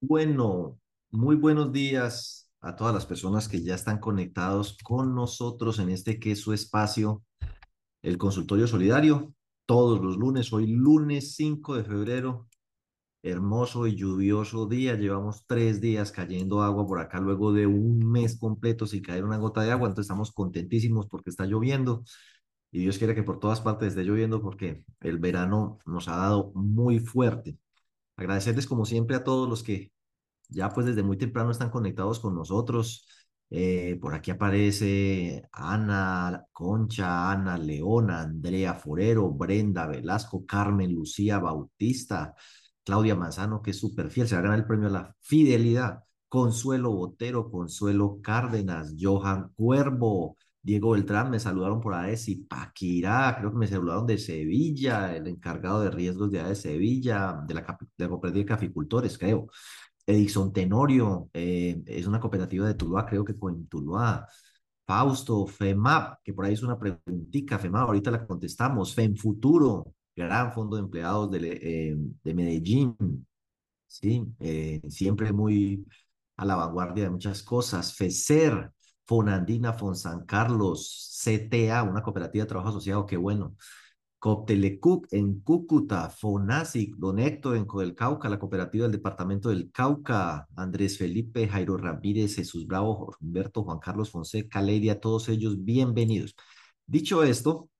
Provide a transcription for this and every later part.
Bueno, muy buenos días a todas las personas que ya están conectados con nosotros en este que es su espacio, el consultorio solidario, todos los lunes, hoy lunes 5 de febrero, hermoso y lluvioso día, llevamos tres días cayendo agua por acá luego de un mes completo sin caer una gota de agua, entonces estamos contentísimos porque está lloviendo y Dios quiere que por todas partes esté lloviendo porque el verano nos ha dado muy fuerte. Agradecerles como siempre a todos los que ya pues desde muy temprano están conectados con nosotros. Eh, por aquí aparece Ana, Concha, Ana, Leona, Andrea Forero, Brenda, Velasco, Carmen, Lucía, Bautista, Claudia Manzano, que es súper fiel, se va a ganar el premio a la fidelidad. Consuelo Botero, Consuelo Cárdenas, Johan Cuervo, Diego Beltrán, me saludaron por AES y Paquirá, creo que me saludaron de Sevilla, el encargado de riesgos de AES Sevilla, de la, de la cooperativa de caficultores, creo. Edison Tenorio, eh, es una cooperativa de Tuluá, creo que con Tuluá. Fausto, FEMAP, que por ahí es una preguntita, FEMAP, ahorita la contestamos. FEMFuturo, gran fondo de empleados de, eh, de Medellín, ¿sí? Eh, siempre muy a la vanguardia de muchas cosas. FECER, Fonandina, Fonsan Carlos, CTA, una cooperativa de trabajo asociado, qué bueno. Coptelecuc en Cúcuta, FONASIC, Don Héctor en Codel Cauca, la cooperativa del departamento del Cauca, Andrés Felipe, Jairo Ramírez, Jesús Bravo, Humberto, Juan Carlos Fonseca, Leidia, todos ellos bienvenidos. Dicho esto,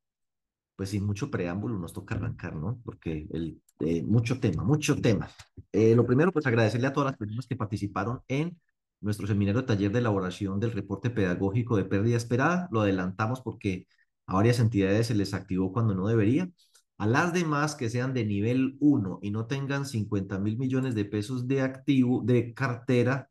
pues sin mucho preámbulo nos toca arrancar, ¿no? Porque el, eh, mucho tema, mucho tema. Eh, lo primero, pues agradecerle a todas las personas que participaron en nuestro seminario taller de elaboración del reporte pedagógico de pérdida esperada. Lo adelantamos porque a varias entidades se les activó cuando no debería. A las demás que sean de nivel 1 y no tengan 50 mil millones de pesos de activo, de cartera,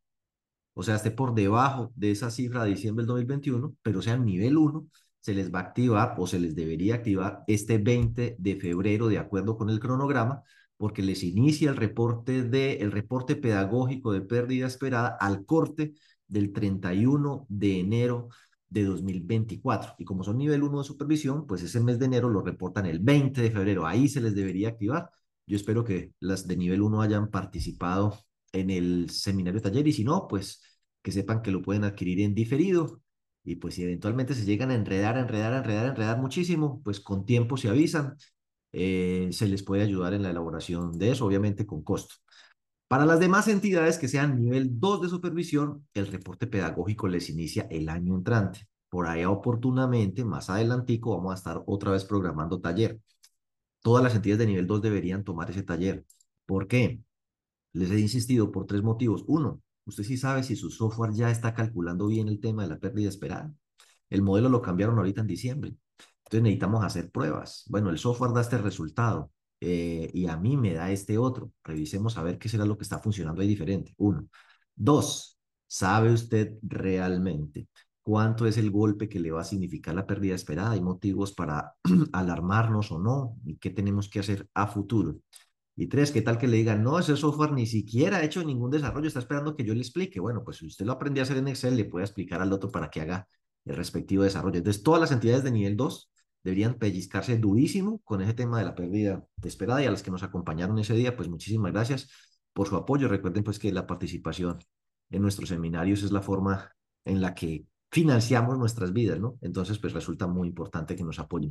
o sea, esté por debajo de esa cifra de diciembre del 2021, pero sean nivel 1, se les va a activar o se les debería activar este 20 de febrero de acuerdo con el cronograma, porque les inicia el reporte, de, el reporte pedagógico de pérdida esperada al corte del 31 de enero de 2024. Y como son nivel 1 de supervisión, pues ese mes de enero lo reportan el 20 de febrero. Ahí se les debería activar. Yo espero que las de nivel 1 hayan participado en el seminario taller y si no, pues que sepan que lo pueden adquirir en diferido. Y pues si eventualmente se llegan a enredar, enredar, enredar, enredar muchísimo, pues con tiempo se avisan. Eh, se les puede ayudar en la elaboración de eso, obviamente con costo. Para las demás entidades que sean nivel 2 de supervisión, el reporte pedagógico les inicia el año entrante. Por ahí oportunamente, más adelantico, vamos a estar otra vez programando taller. Todas las entidades de nivel 2 deberían tomar ese taller. ¿Por qué? Les he insistido por tres motivos. Uno, usted sí sabe si su software ya está calculando bien el tema de la pérdida esperada. El modelo lo cambiaron ahorita en diciembre. Entonces necesitamos hacer pruebas. Bueno, el software da este resultado. Eh, y a mí me da este otro. Revisemos a ver qué será lo que está funcionando ahí diferente. Uno. Dos, ¿sabe usted realmente cuánto es el golpe que le va a significar la pérdida esperada? ¿Hay motivos para alarmarnos o no? ¿Y qué tenemos que hacer a futuro? Y tres, ¿qué tal que le digan, no, ese software ni siquiera ha hecho ningún desarrollo, está esperando que yo le explique? Bueno, pues si usted lo aprendió a hacer en Excel, le puede explicar al otro para que haga el respectivo desarrollo. Entonces, todas las entidades de nivel 2 deberían pellizcarse durísimo con ese tema de la pérdida esperada y a las que nos acompañaron ese día, pues muchísimas gracias por su apoyo. Recuerden pues que la participación en nuestros seminarios es la forma en la que financiamos nuestras vidas, ¿no? Entonces pues resulta muy importante que nos apoyen.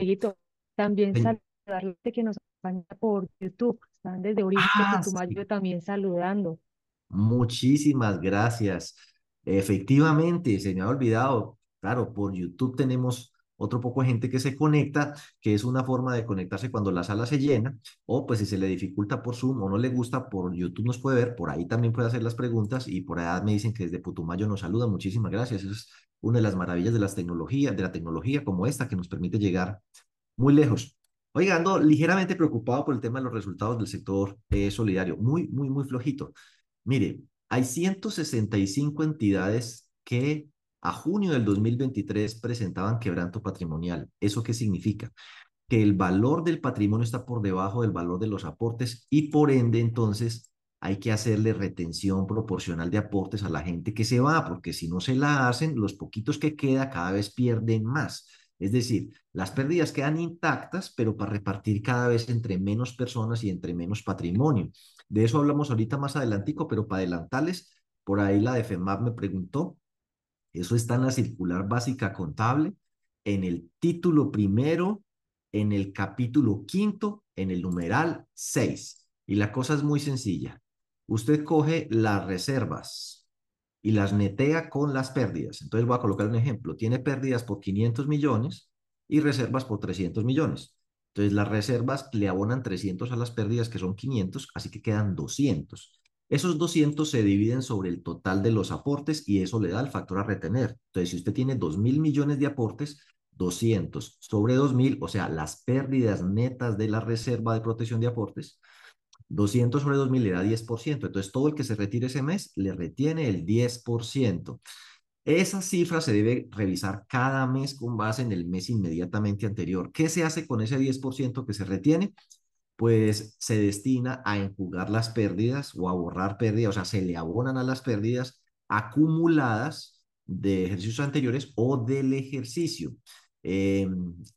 También saludarle que nos acompaña por YouTube, están desde Oriente ah, Putumayo también saludando. Muchísimas gracias. Efectivamente, se me ha olvidado, claro, por YouTube tenemos otro poco de gente que se conecta, que es una forma de conectarse cuando la sala se llena, o pues si se le dificulta por Zoom o no le gusta, por YouTube nos puede ver, por ahí también puede hacer las preguntas y por allá me dicen que desde Putumayo nos saluda, muchísimas gracias, es una de las maravillas de las tecnologías, de la tecnología como esta que nos permite llegar muy lejos. Oiga, ando ligeramente preocupado por el tema de los resultados del sector eh, solidario, muy, muy, muy flojito. Mire, hay 165 entidades que a junio del 2023 presentaban quebranto patrimonial. ¿Eso qué significa? Que el valor del patrimonio está por debajo del valor de los aportes y por ende entonces hay que hacerle retención proporcional de aportes a la gente que se va, porque si no se la hacen, los poquitos que queda cada vez pierden más. Es decir, las pérdidas quedan intactas, pero para repartir cada vez entre menos personas y entre menos patrimonio. De eso hablamos ahorita más adelantico, pero para adelantarles, por ahí la de FEMAP me preguntó, eso está en la circular básica contable, en el título primero, en el capítulo quinto, en el numeral 6. Y la cosa es muy sencilla. Usted coge las reservas y las netea con las pérdidas. Entonces voy a colocar un ejemplo. Tiene pérdidas por 500 millones y reservas por 300 millones. Entonces las reservas le abonan 300 a las pérdidas que son 500, así que quedan 200. Esos 200 se dividen sobre el total de los aportes y eso le da el factor a retener. Entonces, si usted tiene 2 mil millones de aportes, 200 sobre 2 mil, o sea, las pérdidas netas de la reserva de protección de aportes, 200 sobre 2 mil le da 10%. Entonces, todo el que se retire ese mes le retiene el 10%. Esa cifra se debe revisar cada mes con base en el mes inmediatamente anterior. ¿Qué se hace con ese 10% que se retiene? Pues se destina a enjugar las pérdidas o a borrar pérdidas, o sea, se le abonan a las pérdidas acumuladas de ejercicios anteriores o del ejercicio. Eh,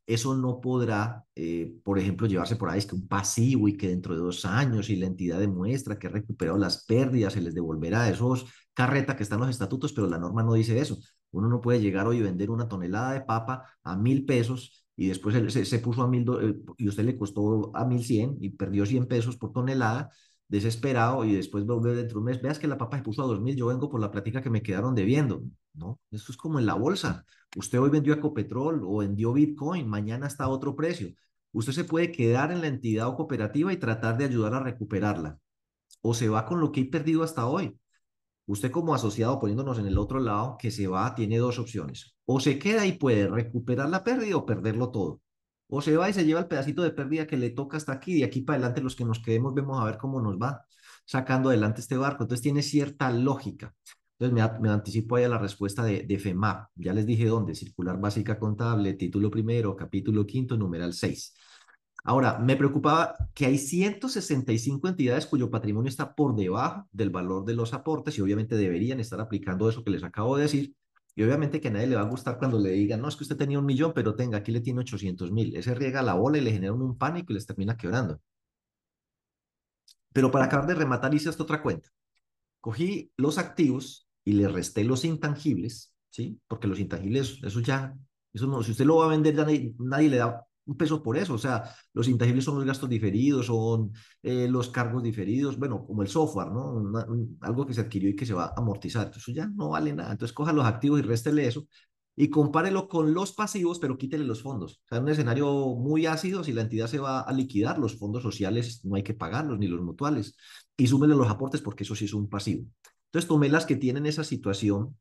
eso no podrá, eh, por ejemplo, llevarse por ahí es que un pasivo y que dentro de dos años y la entidad demuestra que ha recuperado las pérdidas, se les devolverá esos carreta que están los estatutos, pero la norma no dice eso. Uno no puede llegar hoy y vender una tonelada de papa a mil pesos y después se, se, puso a mil, eh, y usted le costó a mil cien y perdió cien pesos por tonelada, desesperado, y después vuelve dentro de un mes, veas que la papa se puso a dos mil, yo vengo por la plática que me quedaron debiendo. No, esto es como en la bolsa. Usted hoy vendió Ecopetrol o vendió Bitcoin, mañana está a otro precio. Usted se puede quedar en la entidad o cooperativa y tratar de ayudar a recuperarla. O se va con lo que he perdido hasta hoy. Usted como asociado, poniéndonos en el otro lado, que se va, tiene dos opciones. O se queda y puede recuperar la pérdida o perderlo todo. O se va y se lleva el pedacito de pérdida que le toca hasta aquí. De aquí para adelante, los que nos quedemos, vemos a ver cómo nos va sacando adelante este barco. Entonces tiene cierta lógica. Entonces me, anticipo ahí a la respuesta de, de FEMAP. Ya les dije dónde. Circular básica contable, título primero, capítulo quinto, numeral 6. Ahora, me preocupaba que hay 165 entidades cuyo patrimonio está por debajo del valor de los aportes y obviamente deberían estar aplicando eso que les acabo de decir. Y obviamente que a nadie le va a gustar cuando le digan, no, es que usted tenía un millón, pero tenga, aquí le tiene 800 mil. Ese riega la bola y le genera un pánico y les termina quebrando. Pero para acabar de rematar, hice esta otra cuenta. Cogí los activos y le resté los intangibles, ¿sí? Porque los intangibles, eso ya, eso no, si usted lo va a vender, ya nadie le da un peso por eso. O sea, los intangibles son los gastos diferidos, son eh, los cargos diferidos, bueno, como el software, ¿no? algo que se adquirió y que se va a amortizar. Entonces, eso ya no vale nada. Entonces, coja los activos y réstele eso y compárelo con los pasivos, pero quítele los fondos. O sea, en un escenario muy ácido, si la entidad se va a liquidar, los fondos sociales no hay que pagarlos, ni los mutuales. Y súmele los aportes porque eso sí es un pasivo. Entonces, tomé las que tienen esa situación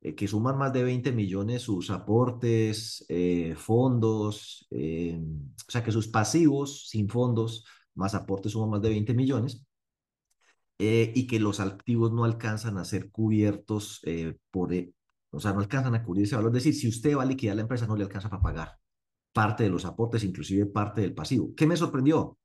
eh, que suman más de 20 millones sus aportes, eh, fondos, eh, o sea que sus pasivos sin fondos más aportes suman más de 20 millones y que los activos no alcanzan a ser cubiertos por, o sea, no alcanzan a cubrir ese valor. Es decir, si usted va a liquidar la empresa, no le alcanza para pagar parte de los aportes, inclusive parte del pasivo. ¿Qué me sorprendió?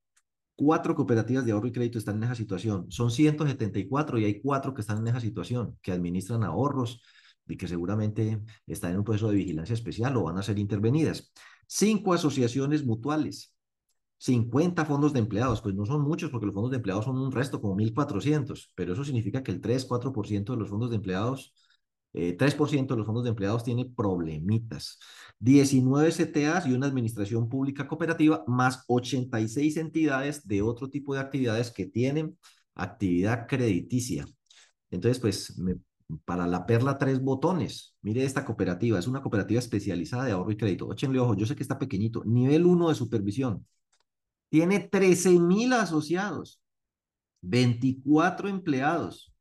Cuatro cooperativas de ahorro y crédito están en esa situación. Son 174 y hay cuatro que están en esa situación, que administran ahorros, y que seguramente están en un proceso de vigilancia especial o van a ser intervenidas. Cinco asociaciones mutuales, 50 fondos de empleados, pues no son muchos porque los fondos de empleados son un resto, como 1.400, pero eso significa que el 3-4% de los fondos de empleados, eh, 3% de los fondos de empleados tiene problemitas. 19 CTAs y una administración pública cooperativa, más 86 entidades de otro tipo de actividades que tienen actividad crediticia. Entonces, pues me para la perla tres botones. Mire esta cooperativa, es una cooperativa especializada de ahorro y crédito. Échenle ojo, yo sé que está pequeñito. Nivel 1 de supervisión. Tiene 13 mil asociados, 24 empleados.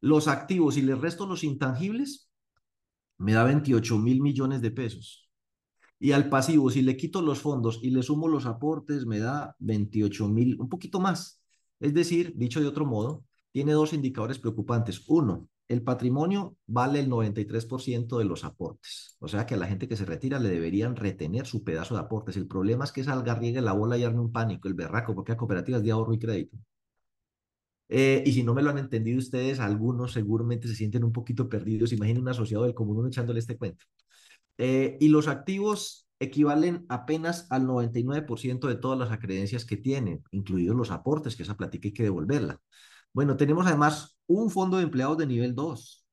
Los activos y les resto los intangibles, me da 28 mil millones de pesos. Y al pasivo, si le quito los fondos y le sumo los aportes, me da 28 mil, un poquito más. Es decir, dicho de otro modo, tiene dos indicadores preocupantes. Uno, el patrimonio vale el 93% de los aportes. O sea que a la gente que se retira le deberían retener su pedazo de aportes. El problema es que salga, riegue la bola y arme un pánico, el berraco, porque hay cooperativas de ahorro y crédito. Eh, y si no me lo han entendido ustedes, algunos seguramente se sienten un poquito perdidos. Imaginen un asociado del común echándole este cuento. Eh, y los activos equivalen apenas al 99% de todas las acreencias que tienen, incluidos los aportes, que esa platica hay que devolverla. Bueno, tenemos además un fondo de empleados de nivel 2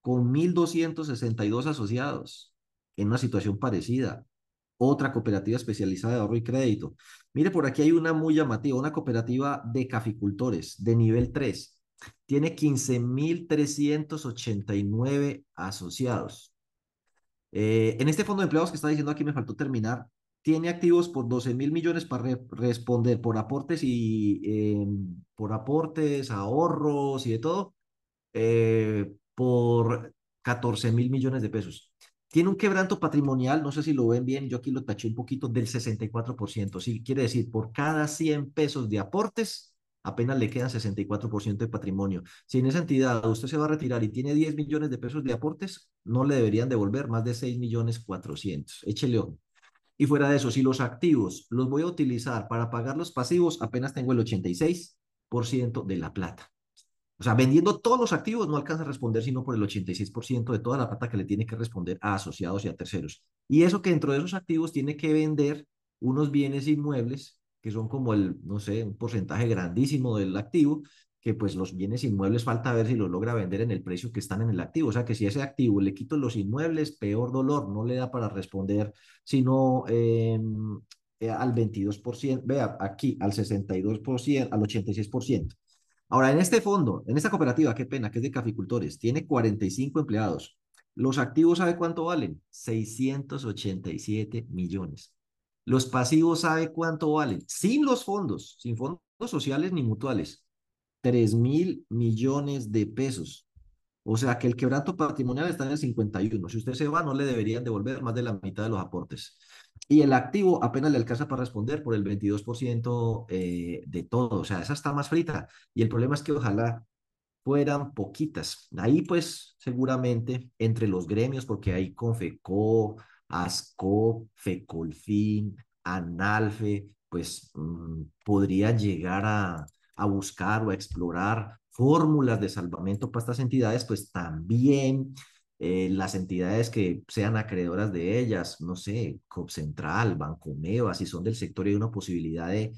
con 1.262 asociados en una situación parecida. Otra cooperativa especializada de ahorro y crédito. Mire, por aquí hay una muy llamativa, una cooperativa de caficultores de nivel 3. Tiene 15.389 asociados. Eh, en este fondo de empleados que está diciendo aquí, me faltó terminar, tiene activos por 12 mil millones para responder por aportes y em, por aportes, ahorros y de todo, eh, por 14 mil millones de pesos. Tiene un quebranto patrimonial, no sé si lo ven bien, yo aquí lo taché un poquito, del 64%. Sí, quiere decir, por cada 100 pesos de aportes, apenas le quedan 64% de patrimonio. Si en esa entidad usted se va a retirar y tiene 10 millones de pesos de aportes, no le deberían devolver más de 6 millones 400. Échele ojo. Y fuera de eso, si los activos los voy a utilizar para pagar los pasivos, apenas tengo el 86% de la plata. O sea, vendiendo todos los activos no alcanza a responder sino por el 86% de toda la plata que le tiene que responder a asociados y a terceros. Y eso que dentro de esos activos tiene que vender unos bienes inmuebles que son como el, no sé, un porcentaje grandísimo del activo, que pues los bienes inmuebles falta ver si los logra vender en el precio que están en el activo. O sea que si ese activo le quito los inmuebles, peor dolor, no le da para responder, sino em, eh, al 22%, vea, aquí al 62%, al 86%. Ahora, en este fondo, en esta cooperativa, qué pena, que es de caficultores, tiene 45 empleados. Los activos, ¿sabe cuánto valen? 687 millones. Los pasivos, ¿sabe cuánto valen? Sin los fondos, sin fondos sociales ni mutuales. 3 mil millones de pesos. O sea que el quebranto patrimonial está en el 51. Si usted se va, no le deberían devolver más de la mitad de los aportes. Y el activo apenas le alcanza para responder por el 22% eh, de todo. O sea, esa está más frita. Y el problema es que ojalá fueran poquitas. Ahí pues seguramente entre los gremios, porque hay Confeco, ASCO, FECOLFIN, ANALFE, pues mm, podría llegar a, a buscar o a explorar fórmulas de salvamento para estas entidades, pues también eh, las entidades que sean acreedoras de ellas, no sé, COP Central, Banco Meva, si son del sector y hay una posibilidad de,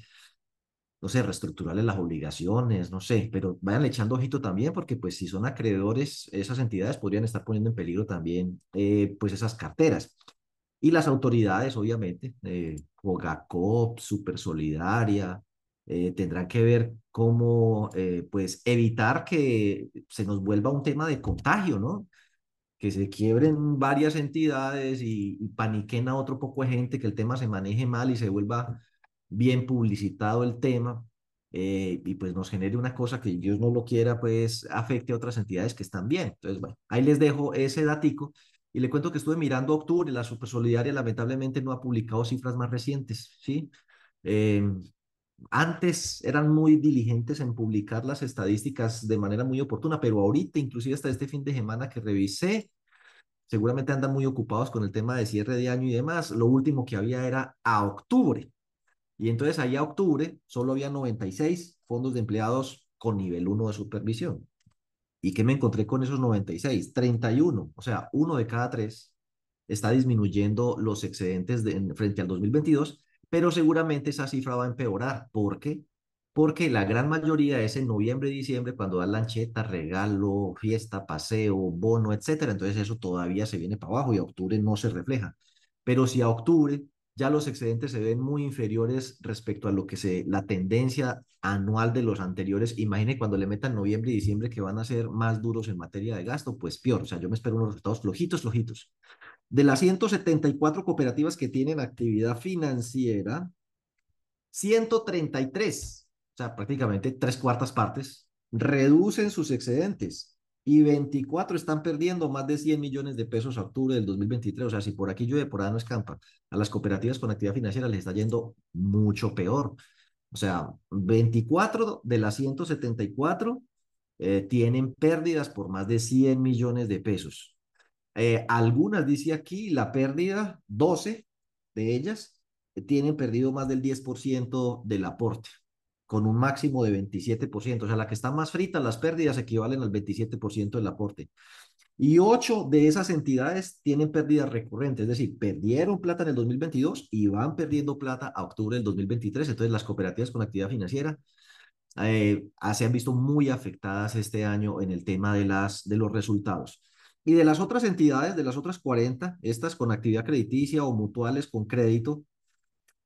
no sé, reestructurarles las obligaciones, no sé, pero vayan echando ojito también porque pues si son acreedores, esas entidades podrían estar poniendo en peligro también eh, pues esas carteras. Y las autoridades, obviamente, eh, Cogacop, Super Solidaria, eh, tendrán que ver cómo eh, pues evitar que se nos vuelva un tema de contagio, ¿no? Que se quiebren varias entidades y, paniquen a otro poco de gente, que el tema se maneje mal y se vuelva bien publicitado el tema eh, y pues nos genere una cosa que Dios no lo quiera, pues afecte a otras entidades que están bien. Entonces, bueno, ahí les dejo ese datico y le cuento que estuve mirando octubre, la Supersolidaria lamentablemente no ha publicado cifras más recientes, ¿sí? Eh, antes eran muy diligentes en publicar las estadísticas de manera muy oportuna, pero ahorita, inclusive hasta este fin de semana que revisé, seguramente andan muy ocupados con el tema de cierre de año y demás. Lo último que había era a octubre. Y entonces ahí a octubre solo había 96 fondos de empleados con nivel 1 de supervisión. ¿Y qué me encontré con esos 96? 31, o sea, uno de cada tres está disminuyendo los excedentes de, frente al 2022 pero seguramente esa cifra va a empeorar. ¿Por qué? Porque la gran mayoría es en noviembre y diciembre cuando da lancheta, regalo, fiesta, paseo, bono, etcétera. Entonces eso todavía se viene para abajo y a octubre no se refleja. Pero si a octubre ya los excedentes se ven muy inferiores respecto a lo que se, la tendencia anual de los anteriores, imagine cuando le metan noviembre y diciembre que van a ser más duros en materia de gasto, pues peor. O sea, yo me espero unos resultados flojitos, flojitos. De las 174 cooperativas que tienen actividad financiera, 133, o sea, prácticamente tres cuartas partes, reducen sus excedentes y 24 están perdiendo más de 100 millones de pesos a octubre del 2023. O sea, si por aquí llueve, por ahí no escampa. A las cooperativas con actividad financiera les está yendo mucho peor. O sea, 24 de las 174 eh, tienen pérdidas por más de 100 millones de pesos. Eh, algunas, dice aquí, la pérdida, 12 de ellas, eh, tienen perdido más del 10% del aporte, con un máximo de 27%. O sea, la que está más frita, las pérdidas equivalen al 27% del aporte. Y ocho de esas entidades tienen pérdidas recurrentes, es decir, perdieron plata en el 2022 y van perdiendo plata a octubre del 2023. Entonces, las cooperativas con actividad financiera eh, se han visto muy afectadas este año en el tema de, las, de los resultados. Y de las otras entidades, de las otras 40, estas con actividad crediticia o mutuales con crédito,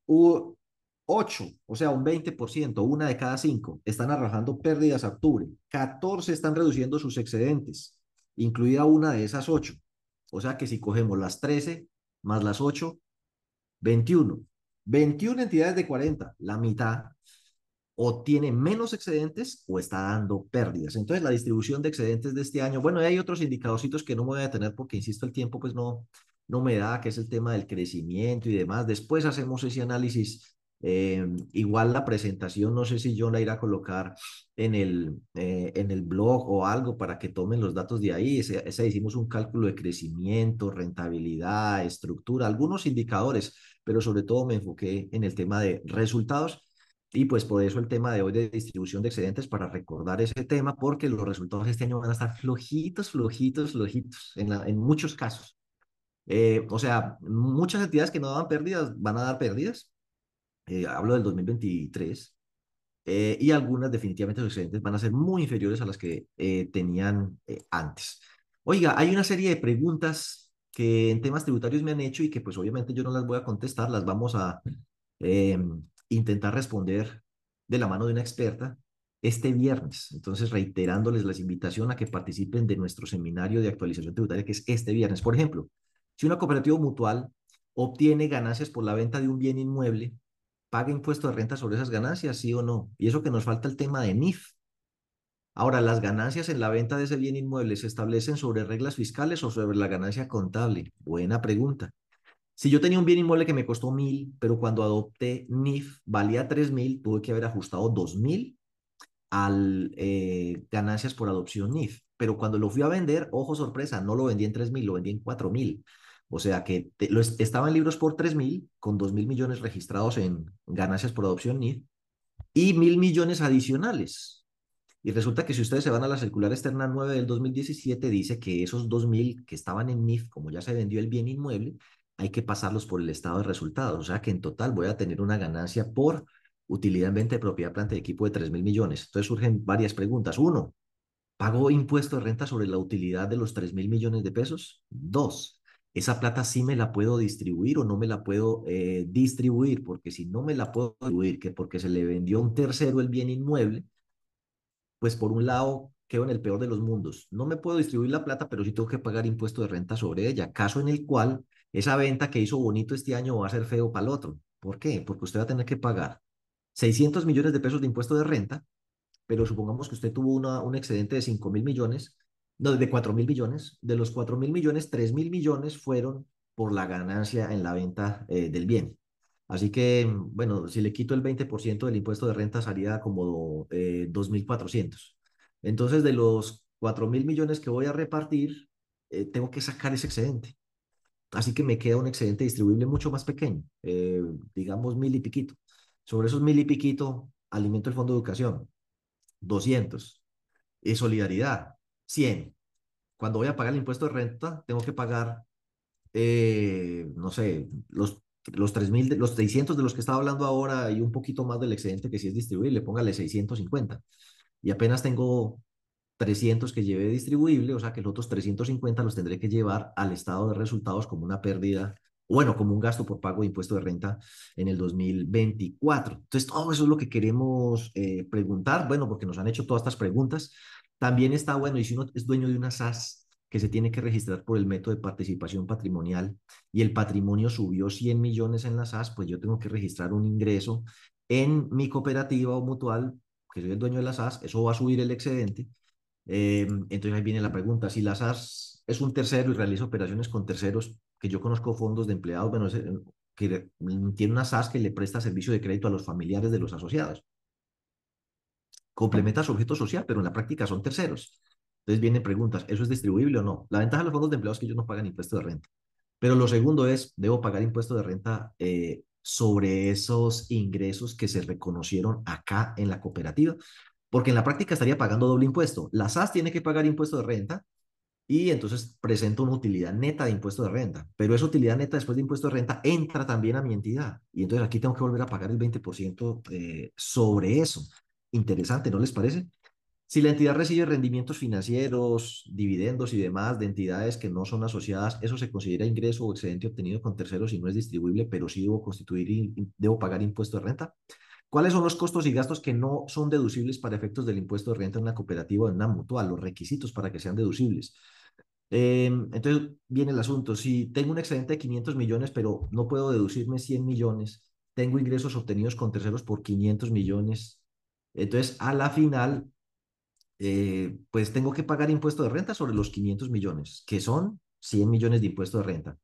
hubo 8, o sea, un 20%, una de cada cinco, están arrojando pérdidas a octubre. 14 están reduciendo sus excedentes, incluida una de esas 8. O sea que si cogemos las 13 más las 8, 21. 21 entidades de 40, la mitad, o tiene menos excedentes o está dando pérdidas. Entonces, la distribución de excedentes de este año, bueno, hay otros indicadorcitos que no me voy a tener porque, insisto, el tiempo pues no, no me da, que es el tema del crecimiento y demás. Después hacemos ese análisis. Eh, igual la presentación, no sé si yo la iré a colocar en el, eh, en el blog o algo para que tomen los datos de ahí. Ese, ese hicimos un cálculo de crecimiento, rentabilidad, estructura, algunos indicadores, pero sobre todo me enfoqué en el tema de resultados y pues por eso el tema de hoy de distribución de excedentes para recordar ese tema, porque los resultados este año van a estar flojitos, flojitos, flojitos, en, en muchos casos. Eh, o sea, muchas entidades que no daban pérdidas van a dar pérdidas. Eh, hablo del 2023. Eh, y algunas definitivamente los excedentes van a ser muy inferiores a las que tenían antes. Oiga, hay una serie de preguntas que en temas tributarios me han hecho y que pues obviamente yo no las voy a contestar, las vamos a em, intentar responder de la mano de una experta este viernes. Entonces, reiterándoles la invitación a que participen de nuestro seminario de actualización tributaria, que es este viernes. Por ejemplo, si una cooperativa mutual obtiene ganancias por la venta de un bien inmueble, ¿paga impuesto de renta sobre esas ganancias, sí o no? Y eso que nos falta el tema de NIF. Ahora, ¿las ganancias en la venta de ese bien inmueble se establecen sobre reglas fiscales o sobre la ganancia contable? Buena pregunta. Si yo tenía un bien inmueble que me costó mil, pero cuando adopté NIF valía tres mil, tuve que haber ajustado dos mil al eh, ganancias por adopción NIF. Pero cuando lo fui a vender, ojo sorpresa, no lo vendí en tres mil, lo vendí en cuatro mil. O sea que lo estaba en libros por tres mil, con dos mil millones registrados en ganancias por adopción NIF y mil millones adicionales. Y resulta que si ustedes se van a la circular externa 9 del 2017, dice que esos 2.000 que estaban en NIF, como ya se vendió el bien inmueble, hay que pasarlos por el estado de resultados. O sea que en total voy a tener una ganancia por utilidad en venta de propiedad, planta de equipo de 3 mil millones. Entonces surgen varias preguntas. Uno, ¿pago impuesto de renta sobre la utilidad de los 3 mil millones de pesos? Dos, ¿esa plata sí me la puedo distribuir o no me la puedo eh, distribuir? Porque si no me la puedo distribuir, que porque se le vendió a un tercero el bien inmueble, pues por un lado quedo en el peor de los mundos. No me puedo distribuir la plata, pero sí tengo que pagar impuesto de renta sobre ella, caso en el cual esa venta que hizo bonito este año va a ser feo para el otro. ¿Por qué? Porque usted va a tener que pagar 600 millones de pesos de impuesto de renta, pero supongamos que usted tuvo una, un excedente de 5 mil millones, no, de 4 mil millones. De los 4 mil millones, 3 mil millones fueron por la ganancia en la venta eh, del bien. Así que, bueno, si le quito el 20% del impuesto de renta, sería como eh, 2.400. Entonces, de los 4 mil millones que voy a repartir, eh, tengo que sacar ese excedente. Así que me queda un excedente distribuible mucho más pequeño, eh, digamos mil y piquito. Sobre esos mil y piquito, alimento el fondo de educación, 200. Y solidaridad, 100. Cuando voy a pagar el impuesto de renta, tengo que pagar, eh, no sé, los, los 3.000, los 600 de los que estaba hablando ahora y un poquito más del excedente que si es distribuible, póngale 650. Y apenas tengo 300 que lleve distribuible, o sea que los otros 350 los tendré que llevar al estado de resultados como una pérdida, bueno, como un gasto por pago de impuesto de renta en el 2024. Entonces, todo eso es lo que queremos eh, preguntar, bueno, porque nos han hecho todas estas preguntas. También está, bueno, y si uno es dueño de una SAS que se tiene que registrar por el método de participación patrimonial y el patrimonio subió 100 millones en la SAS, pues yo tengo que registrar un ingreso en mi cooperativa o mutual, que soy el dueño de la SAS, eso va a subir el excedente eh, entonces ahí viene la pregunta, si la SAS es un tercero y realiza operaciones con terceros, que yo conozco fondos de empleados, bueno, que tiene una SAS que le presta servicio de crédito a los familiares de los asociados. Complementa su objeto social, pero en la práctica son terceros. Entonces vienen preguntas, ¿eso es distribuible o no? La ventaja de los fondos de empleados es que ellos no pagan impuesto de renta. Pero lo segundo es, debo pagar impuesto de renta eh, sobre esos ingresos que se reconocieron acá en la cooperativa porque en la práctica estaría pagando doble impuesto. La SAS tiene que pagar impuesto de renta y entonces presento una utilidad neta de impuesto de renta, pero esa utilidad neta después de impuesto de renta entra también a mi entidad y entonces aquí tengo que volver a pagar el 20% eh, sobre eso. Interesante, ¿no les parece? Si la entidad recibe rendimientos financieros, dividendos y demás de entidades que no son asociadas, eso se considera ingreso o excedente obtenido con terceros y no es distribuible, pero sí debo constituir y debo pagar impuesto de renta. ¿Cuáles son los costos y gastos que no son deducibles para efectos del impuesto de renta en una cooperativa o en una mutual? Los requisitos para que sean deducibles. Em, entonces viene el asunto, si tengo un excedente de 500 millones, pero no puedo deducirme 100 millones, tengo ingresos obtenidos con terceros por 500 millones, entonces a la final, eh, pues tengo que pagar impuesto de renta sobre los 500 millones, que son 100 millones de impuesto de renta.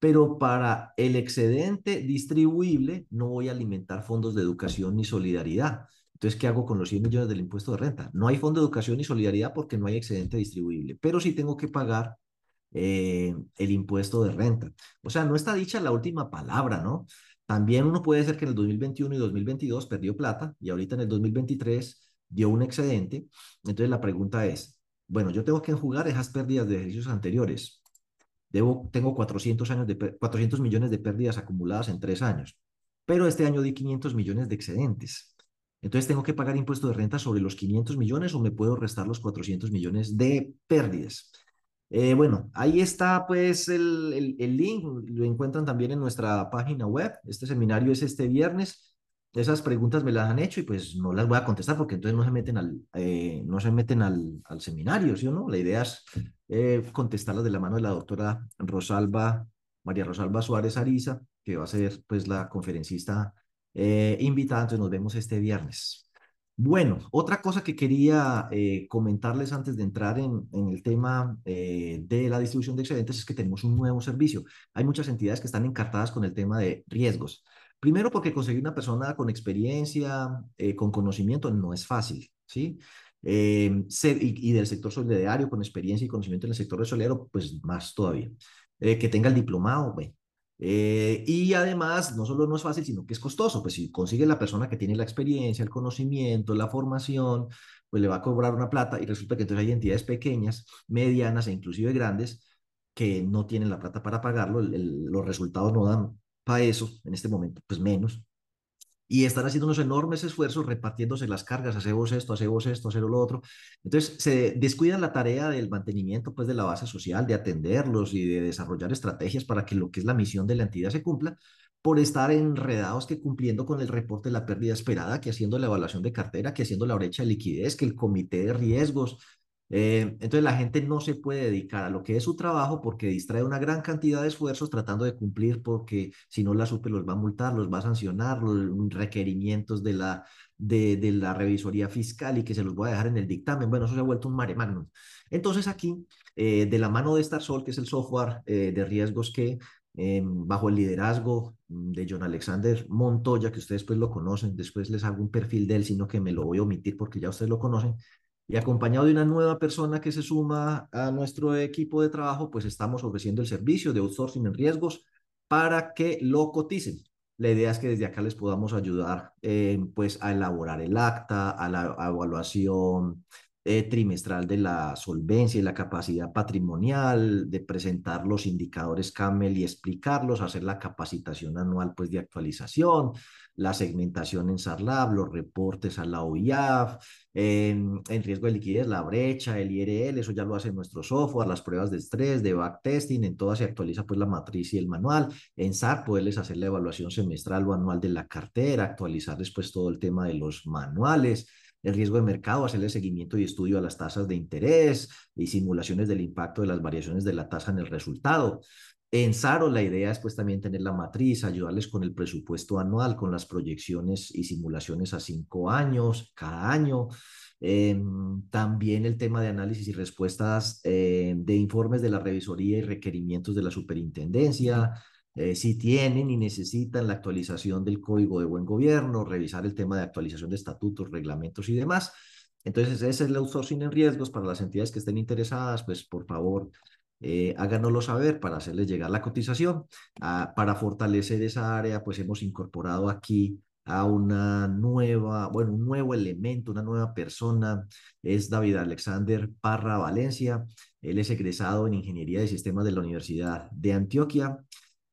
Pero para el excedente distribuible no voy a alimentar fondos de educación ni solidaridad. Entonces, ¿qué hago con los 100 millones del impuesto de renta? No hay fondo de educación y solidaridad porque no hay excedente distribuible, pero sí tengo que pagar eh, el impuesto de renta. O sea, no está dicha la última palabra, ¿no? También uno puede ser que en el 2021 y 2022 perdió plata y ahorita en el 2023 dio un excedente. Entonces, la pregunta es, bueno, yo tengo que enjugar esas pérdidas de ejercicios anteriores. Debo, tengo 400, años de, 400 millones de pérdidas acumuladas en tres años, pero este año di 500 millones de excedentes. Entonces, ¿tengo que pagar impuesto de renta sobre los 500 millones o me puedo restar los 400 millones de pérdidas? Eh, bueno, ahí está pues el, el, link, lo encuentran también en nuestra página web. Este seminario es este viernes. Esas preguntas me las han hecho y pues no las voy a contestar porque entonces no se meten al, eh, no se meten al, al, seminario, ¿sí o no? La idea es eh, contestarlas de la mano de la doctora Rosalba, María Rosalba Suárez Ariza, que va a ser pues la conferencista eh, invitada, entonces nos vemos este viernes. Bueno, otra cosa que quería eh, comentarles antes de entrar en, en el tema eh, de la distribución de excedentes es que tenemos un nuevo servicio. Hay muchas entidades que están encartadas con el tema de riesgos. Primero porque conseguir una persona con experiencia, eh, con conocimiento, no es fácil, ¿sí? Eh, y, del sector solidario, con experiencia y conocimiento en el sector solidario, pues más todavía. Eh, que tenga el diplomado, bueno, eh, y además, no solo no es fácil, sino que es costoso. Pues si consigue la persona que tiene la experiencia, el conocimiento, la formación, pues le va a cobrar una plata y resulta que entonces hay entidades pequeñas, medianas e inclusive grandes que no tienen la plata para pagarlo, los resultados no dan para eso en este momento, pues menos y están haciendo unos enormes esfuerzos repartiéndose las cargas, hacemos esto, hacemos esto, hacer lo otro. Entonces, se descuidan la tarea del mantenimiento pues, de la base social, de atenderlos y de desarrollar estrategias para que lo que es la misión de la entidad se cumpla, por estar enredados que cumpliendo con el reporte de la pérdida esperada, que haciendo la evaluación de cartera, que haciendo la brecha de liquidez, que el comité de riesgos, eh, entonces la gente no se puede dedicar a lo que es su trabajo porque distrae una gran cantidad de esfuerzos tratando de cumplir porque si no la SUPE los va a multar, los va a sancionar, los requerimientos de la, de, de la revisoría fiscal y que se los voy a dejar en el dictamen. Bueno, eso se ha vuelto un mare magnum. Entonces aquí, eh, de la mano de StarSol, que es el software eh, de riesgos que eh, bajo el liderazgo de John Alexander Montoya, que ustedes pues lo conocen, después les hago un perfil de él, sino que me lo voy a omitir porque ya ustedes lo conocen, y acompañado de una nueva persona que se suma a nuestro equipo de trabajo, pues estamos ofreciendo el servicio de outsourcing en riesgos para que lo coticen. La idea es que desde acá les podamos ayudar eh, pues a elaborar el acta, a la evaluación eh, trimestral de la solvencia y la capacidad patrimonial, de presentar los indicadores CAMEL y explicarlos, hacer la capacitación anual pues de actualización, la segmentación en SARLAB, los reportes a la OIAF, en, riesgo de liquidez, la brecha, el IRL, eso ya lo hace nuestro software, las pruebas de estrés, de backtesting, en todas se actualiza pues la matriz y el manual. En SAR poderles hacer la evaluación semestral o anual de la cartera, actualizar después todo el tema de los manuales el riesgo de mercado, hacerle seguimiento y estudio a las tasas de interés y simulaciones del impacto de las variaciones de la tasa en el resultado. En Saro la idea es pues también tener la matriz, ayudarles con el presupuesto anual, con las proyecciones y simulaciones a cinco años, cada año. Eh, también el tema de análisis y respuestas eh, de informes de la revisoría y requerimientos de la superintendencia. Eh, si tienen y necesitan la actualización del código de buen gobierno, revisar el tema de actualización de estatutos, reglamentos y demás. Entonces, ese es el outsourcing en riesgos para las entidades que estén interesadas, pues por favor, eh, háganoslo saber para hacerles llegar la cotización. Ah, para fortalecer esa área, pues hemos incorporado aquí a una nueva, bueno, un nuevo elemento, una nueva persona. Es David Alexander Parra Valencia. Él es egresado en Ingeniería de Sistemas de la Universidad de Antioquia.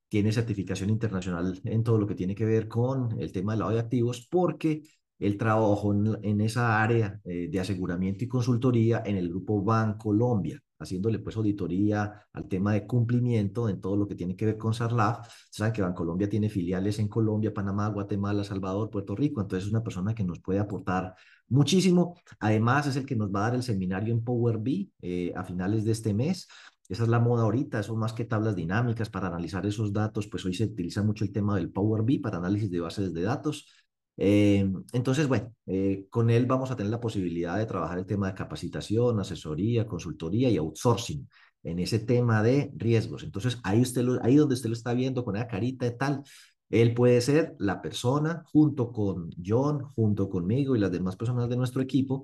Tiene certificación internacional en todo lo que tiene que ver con el tema del lado de activos porque él trabajó en, esa área eh, de aseguramiento y consultoría en el grupo Bancolombia haciéndole pues auditoría al tema de cumplimiento en todo lo que tiene que ver con SARLAF. Saben que Bancolombia tiene filiales en Colombia, Panamá, Guatemala, Salvador, Puerto Rico, entonces es una persona que nos puede aportar muchísimo. Además es el que nos va a dar el seminario en Power BI eh, a finales de este mes. Esa es la moda ahorita, son más que tablas dinámicas para analizar esos datos, pues hoy se utiliza mucho el tema del Power BI para análisis de bases de datos. Eh, entonces, bueno, eh, con él vamos a tener la posibilidad de trabajar el tema de capacitación, asesoría, consultoría y outsourcing en ese tema de riesgos. Entonces, ahí, usted ahí donde usted lo está viendo con esa carita de tal, él puede ser la persona junto con John, junto conmigo y las demás personas de nuestro equipo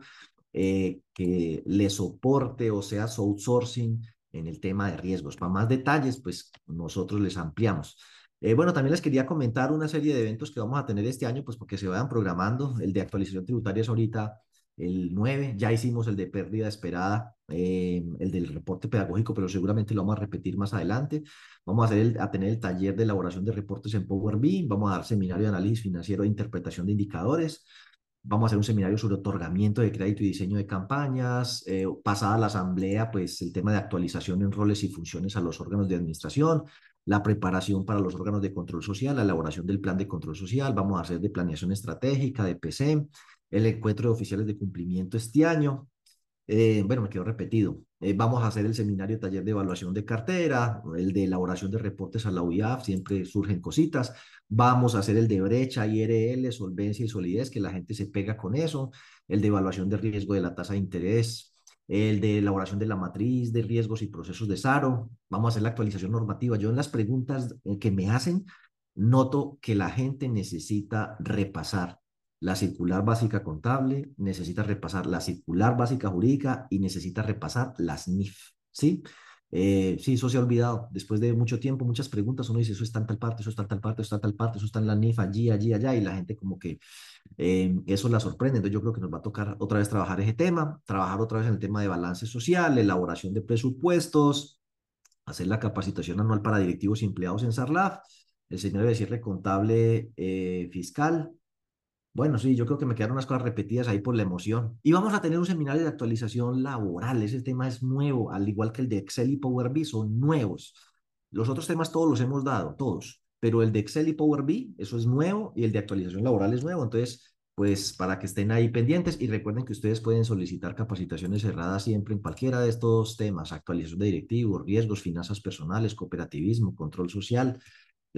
eh, que le soporte o sea outsourcing en el tema de riesgos. Para más detalles, pues nosotros les ampliamos. Eh, bueno, también les quería comentar una serie de eventos que vamos a tener este año, pues porque se vayan programando. El de actualización tributaria es ahorita el 9, ya hicimos el de pérdida esperada, eh, el del reporte pedagógico, pero seguramente lo vamos a repetir más adelante. Vamos a, tener el taller de elaboración de reportes en Power BI, vamos a dar seminario de análisis financiero e interpretación de indicadores, vamos a hacer un seminario sobre otorgamiento de crédito y diseño de campañas, eh, pasada la asamblea, pues el tema de actualización en roles y funciones a los órganos de administración, la preparación para los órganos de control social, la elaboración del plan de control social, vamos a hacer de planeación estratégica, de PC, el encuentro de oficiales de cumplimiento este año. Eh, bueno, me quedo repetido. Eh, vamos a hacer el seminario taller de evaluación de cartera, el de elaboración de reportes a la UIAF, siempre surgen cositas. Vamos a hacer el de brecha, IRL, solvencia y solidez, que la gente se pega con eso. El de evaluación de riesgo de la tasa de interés, el de elaboración de la matriz de riesgos y procesos de SARO. Vamos a hacer la actualización normativa. Yo en las preguntas eh, que me hacen, noto que la gente necesita repasar la circular básica contable, necesita repasar la circular básica jurídica y necesita repasar las NIF, ¿sí? Eh, sí, eso se ha olvidado. Después de mucho tiempo, muchas preguntas, uno dice, eso está en tal parte, eso está en tal parte, eso está en tal parte, eso está en la NIF, allí, allí, allá, y la gente como que eh, eso la sorprende. Entonces yo creo que nos va a tocar otra vez trabajar ese tema, trabajar otra vez en el tema de balance social, elaboración de presupuestos, hacer la capacitación anual para directivos y empleados en SARLAF, el señor de cierre contable eh, fiscal, bueno, sí, yo creo que me quedaron unas cosas repetidas ahí por la emoción. Y vamos a tener un seminario de actualización laboral. Ese tema es nuevo, al igual que el de Excel y Power BI, son nuevos. Los otros temas todos los hemos dado, todos. Pero el de Excel y Power BI, eso es nuevo y el de actualización laboral es nuevo. Entonces, pues para que estén ahí pendientes y recuerden que ustedes pueden solicitar capacitaciones cerradas siempre en cualquiera de estos temas, actualización de directivos, riesgos, finanzas personales, cooperativismo, control social,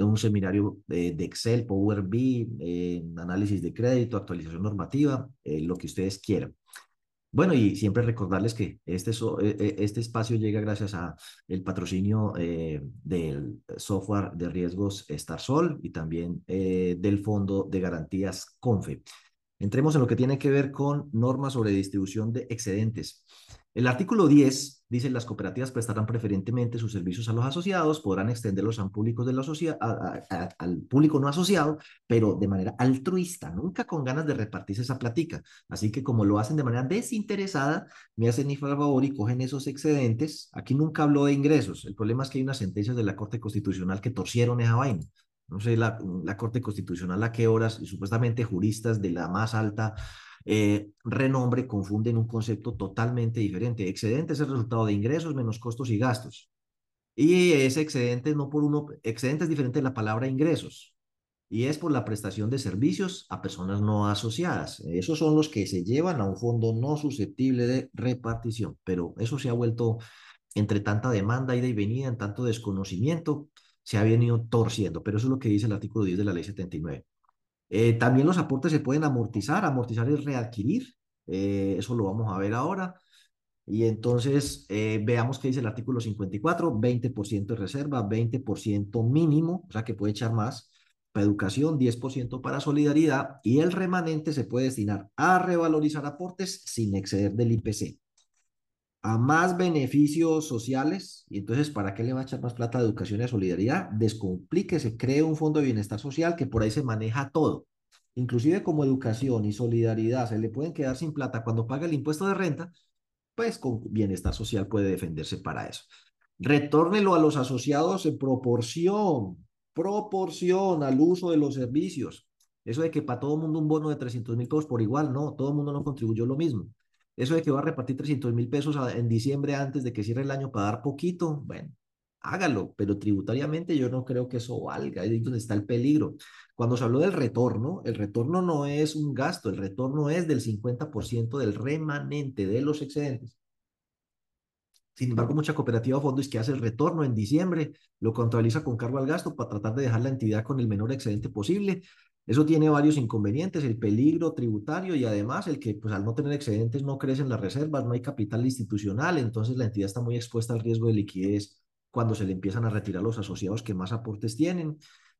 un seminario de, Excel, Power BI, eh, análisis de crédito, actualización normativa, eh, lo que ustedes quieran. Bueno, y siempre recordarles que este, e, este espacio llega gracias a el patrocinio eh, del software de riesgos StarSol y también del Fondo de Garantías CONFE. Entremos en lo que tiene que ver con normas sobre distribución de excedentes. El artículo 10 dice las cooperativas prestarán preferentemente sus servicios a los asociados, podrán extenderlos a públicos de los al público no asociado, pero de manera altruista, nunca con ganas de repartirse esa platica. Así que como lo hacen de manera desinteresada, me hacen ni favor y cogen esos excedentes. Aquí nunca hablo de ingresos. El problema es que hay unas sentencias de la Corte Constitucional que torcieron esa vaina no sé, la, la, Corte Constitucional a qué horas, y supuestamente juristas de la más alta eh, renombre confunden un concepto totalmente diferente. Excedente es el resultado de ingresos menos costos y gastos. Y ese excedente no por uno, excedente es diferente de la palabra ingresos. Y es por la prestación de servicios a personas no asociadas. Esos son los que se llevan a un fondo no susceptible de repartición. Pero eso se ha vuelto entre tanta demanda, ida y venida, en tanto desconocimiento, se ha venido torciendo. Pero eso es lo que dice el artículo 10 de la ley 79. Eh, también los aportes se pueden amortizar, amortizar es readquirir, eh, eso lo vamos a ver ahora. Y entonces eh, veamos qué dice el artículo 54, 20% de reserva, 20% mínimo, o sea que puede echar más para educación, 10% para solidaridad y el remanente se puede destinar a revalorizar aportes sin exceder del IPC a más beneficios sociales, y entonces, ¿para qué le va a echar más plata a educación y a solidaridad? Descomplíquese, cree un fondo de bienestar social que por ahí se maneja todo. inclusive como educación y solidaridad, se le pueden quedar sin plata cuando paga el impuesto de renta, pues con bienestar social puede defenderse para eso. Retórnelo a los asociados en proporción, proporción al uso de los servicios. Eso de que para todo el mundo un bono de 300 mil pesos por igual, no, todo el mundo no contribuyó lo mismo. Eso de que va a repartir 300 mil pesos en diciembre antes de que cierre el año para dar poquito, bueno, hágalo, pero tributariamente yo no creo que eso valga, ahí es donde está el peligro. Cuando se habló del retorno, el retorno no es un gasto, el retorno es del 50% del remanente de los excedentes. Sin embargo, mucha cooperativa o fondo es que hace el retorno en diciembre, lo contabiliza con cargo al gasto para tratar de dejar la entidad con el menor excedente posible. Eso tiene varios inconvenientes, el peligro tributario y además el que pues al no tener excedentes no crecen las reservas, no hay capital institucional, entonces la entidad está muy expuesta al riesgo de liquidez cuando se le empiezan a retirar los asociados que más aportes tienen.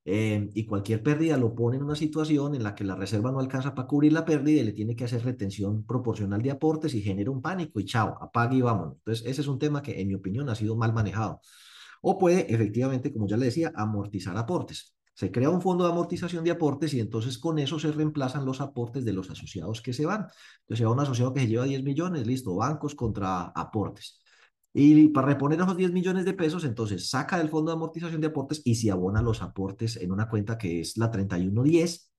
Eh, y cualquier pérdida lo pone en una situación en la que la reserva no alcanza para cubrir la pérdida y le tiene que hacer retención proporcional de aportes y genera un pánico y chao, apague y vámonos. Entonces, ese es un tema que en mi opinión ha sido mal manejado. O puede efectivamente, como ya le decía, amortizar aportes. Se crea un fondo de amortización de aportes y entonces con eso se reemplazan los aportes de los asociados que se van. Entonces, se va un asociado que se lleva 10 millones, listo, bancos contra aportes. Y para reponer esos 10 millones de pesos, entonces saca del fondo de amortización de aportes y se abona los aportes en una cuenta que es la 3110.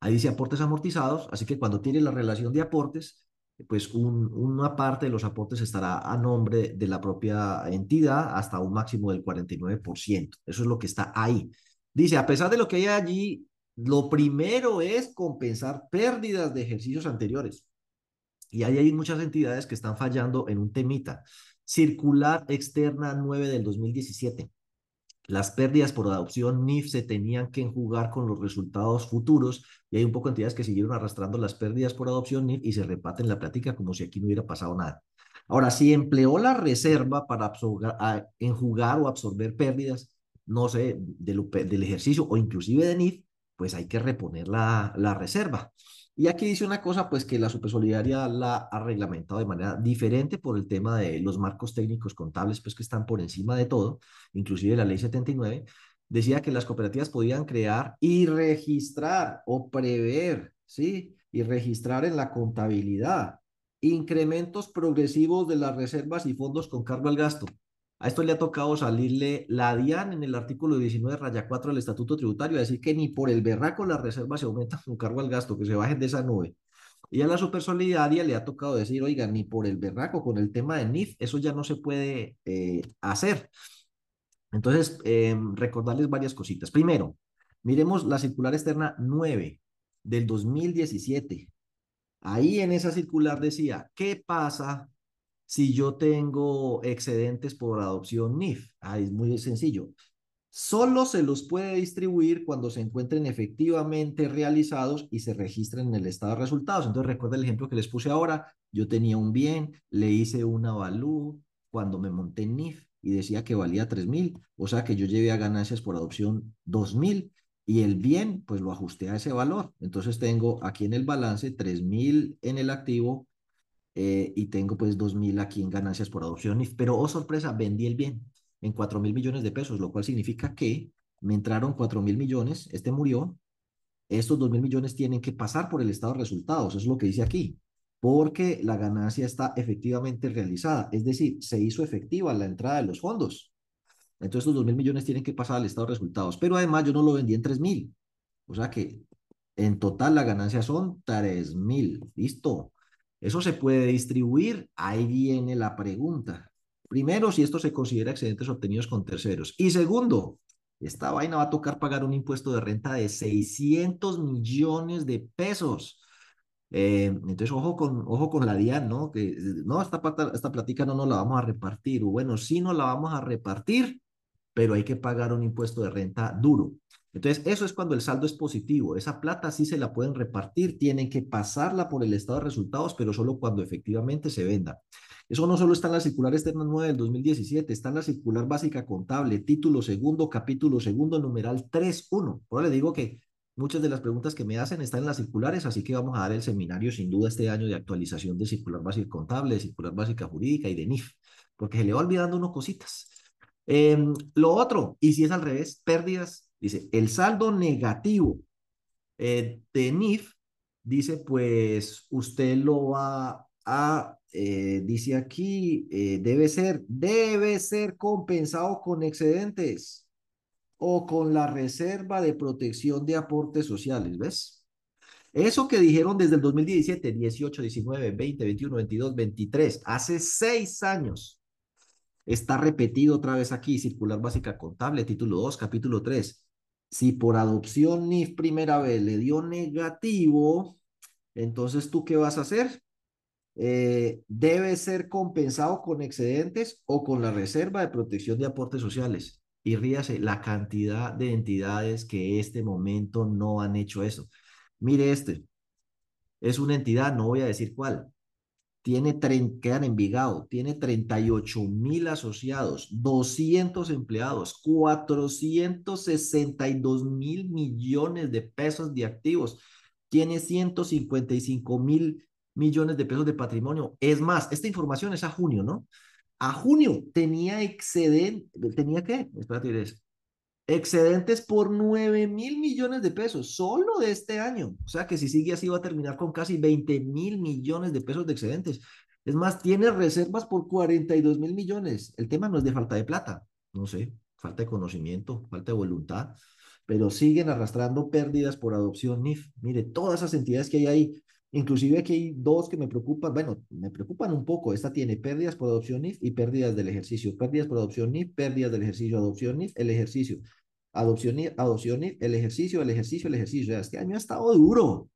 Ahí dice aportes amortizados, así que cuando tiene la relación de aportes, pues una parte de los aportes estará a nombre de la propia entidad hasta un máximo del 49%. Eso es lo que está ahí. Dice, a pesar de lo que hay allí, lo primero es compensar pérdidas de ejercicios anteriores. Y ahí hay muchas entidades que están fallando en un temita. Circular externa 9 del 2017. Las pérdidas por adopción NIF se tenían que enjugar con los resultados futuros y hay un poco de entidades que siguieron arrastrando las pérdidas por adopción NIF y se repaten la plática como si aquí no hubiera pasado nada. Ahora, si empleó la reserva para enjugar o absorber pérdidas, no sé, del, ejercicio o inclusive de NIF, pues hay que reponer la, la reserva. Y aquí dice una cosa, pues que la supersolidaria la ha reglamentado de manera diferente por el tema de los marcos técnicos contables, pues que están por encima de todo, inclusive la ley 79, decía que las cooperativas podían crear y registrar o prever, ¿sí? Y registrar en la contabilidad incrementos progresivos de las reservas y fondos con cargo al gasto. A esto le ha tocado salirle la DIAN en el artículo 19, raya 4 del Estatuto Tributario, a decir que ni por el berraco las reservas se aumentan con cargo al gasto, que se bajen de esa nube. Y a la Supersolidaria le ha tocado decir, oiga, ni por el berraco con el tema de NIF, eso ya no se puede eh, hacer. Entonces, em, recordarles varias cositas. Primero, miremos la circular externa 9 del 2017. Ahí en esa circular decía, ¿qué pasa si yo tengo excedentes por adopción NIF? Ah, es muy sencillo. Solo se los puede distribuir cuando se encuentren efectivamente realizados y se registren en el estado de resultados. Entonces, recuerda el ejemplo que les puse ahora. Yo tenía un bien, le hice una avalúo cuando me monté en NIF y decía que valía 3 mil, o sea que yo llevé a ganancias por adopción 2 mil y el bien, pues lo ajusté a ese valor. Entonces tengo aquí en el balance 3 mil en el activo eh, y tengo pues 2.000 aquí en ganancias por adopción, pero oh sorpresa, vendí el bien en 4 mil millones de pesos, lo cual significa que me entraron 4 mil millones, este murió, estos 2 mil millones tienen que pasar por el estado de resultados, eso es lo que dice aquí, porque la ganancia está efectivamente realizada, es decir, se hizo efectiva la entrada de los fondos. Entonces estos 2 mil millones tienen que pasar al estado de resultados, pero además yo no lo vendí en 3 mil, o sea que en total la ganancia son 3 mil, listo. Eso se puede distribuir. Ahí viene la pregunta. Primero, si esto se considera excedentes obtenidos con terceros. Y segundo, esta vaina va a tocar pagar un impuesto de renta de 600 millones de pesos. Eh, entonces, ojo con, ojo con la DIAN, ¿no? Que no, esta, plata, esta platica no nos la vamos a repartir. Bueno, sí nos la vamos a repartir, pero hay que pagar un impuesto de renta duro. Entonces, eso es cuando el saldo es positivo. Esa plata sí se la pueden repartir, tienen que pasarla por el estado de resultados, pero solo cuando efectivamente se venda. Eso no solo está en la circular externa 9 del 2017, está en la circular básica contable, título segundo, capítulo segundo, numeral 3.1. Ahora le digo que muchas de las preguntas que me hacen están en las circulares, así que vamos a dar el seminario sin duda este año de actualización de circular básica contable, de circular básica jurídica y de NIF, porque se le va olvidando unas cositas. Em, lo otro, y si es al revés, pérdidas Dice, el saldo negativo eh, de NIF, dice, pues usted lo va a, eh, dice aquí, eh, debe ser, debe ser compensado con excedentes o con la reserva de protección de aportes sociales, ¿ves? Eso que dijeron desde el 2017, 18, 19, 20, 21, 22, 23, hace seis años, está repetido otra vez aquí, circular básica contable, título 2, capítulo 3. Si por adopción NIF primera vez le dio negativo, entonces tú qué vas a hacer? Eh, debe ser compensado con excedentes o con la reserva de protección de aportes sociales. Y ríase la cantidad de entidades que este momento no han hecho eso. Mire este, es una entidad, no voy a decir cuál, tiene, quedan en Vigado, tiene 38 mil asociados, 200 empleados, 462 mil millones de pesos de activos, tiene 155 mil millones de pesos de patrimonio. Es más, esta información es a junio, ¿no? A junio tenía excedente, ¿tenía qué? Espérate, excedentes por 9 mil millones de pesos, solo de este año. O sea que si sigue así va a terminar con casi 20 mil millones de pesos de excedentes. Es más, tiene reservas por 42 mil millones. El tema no es de falta de plata, no sé, falta de conocimiento, falta de voluntad, pero siguen arrastrando pérdidas por adopción NIF. Mire, todas esas entidades que hay ahí, inclusive aquí hay dos que me preocupan, bueno, me preocupan un poco. Esta tiene pérdidas por adopción NIF y pérdidas del ejercicio. Pérdidas por adopción NIF, pérdidas del ejercicio, adopción NIF, el ejercicio adopción, adopción, el ejercicio, el ejercicio, el ejercicio. Este año ha estado duro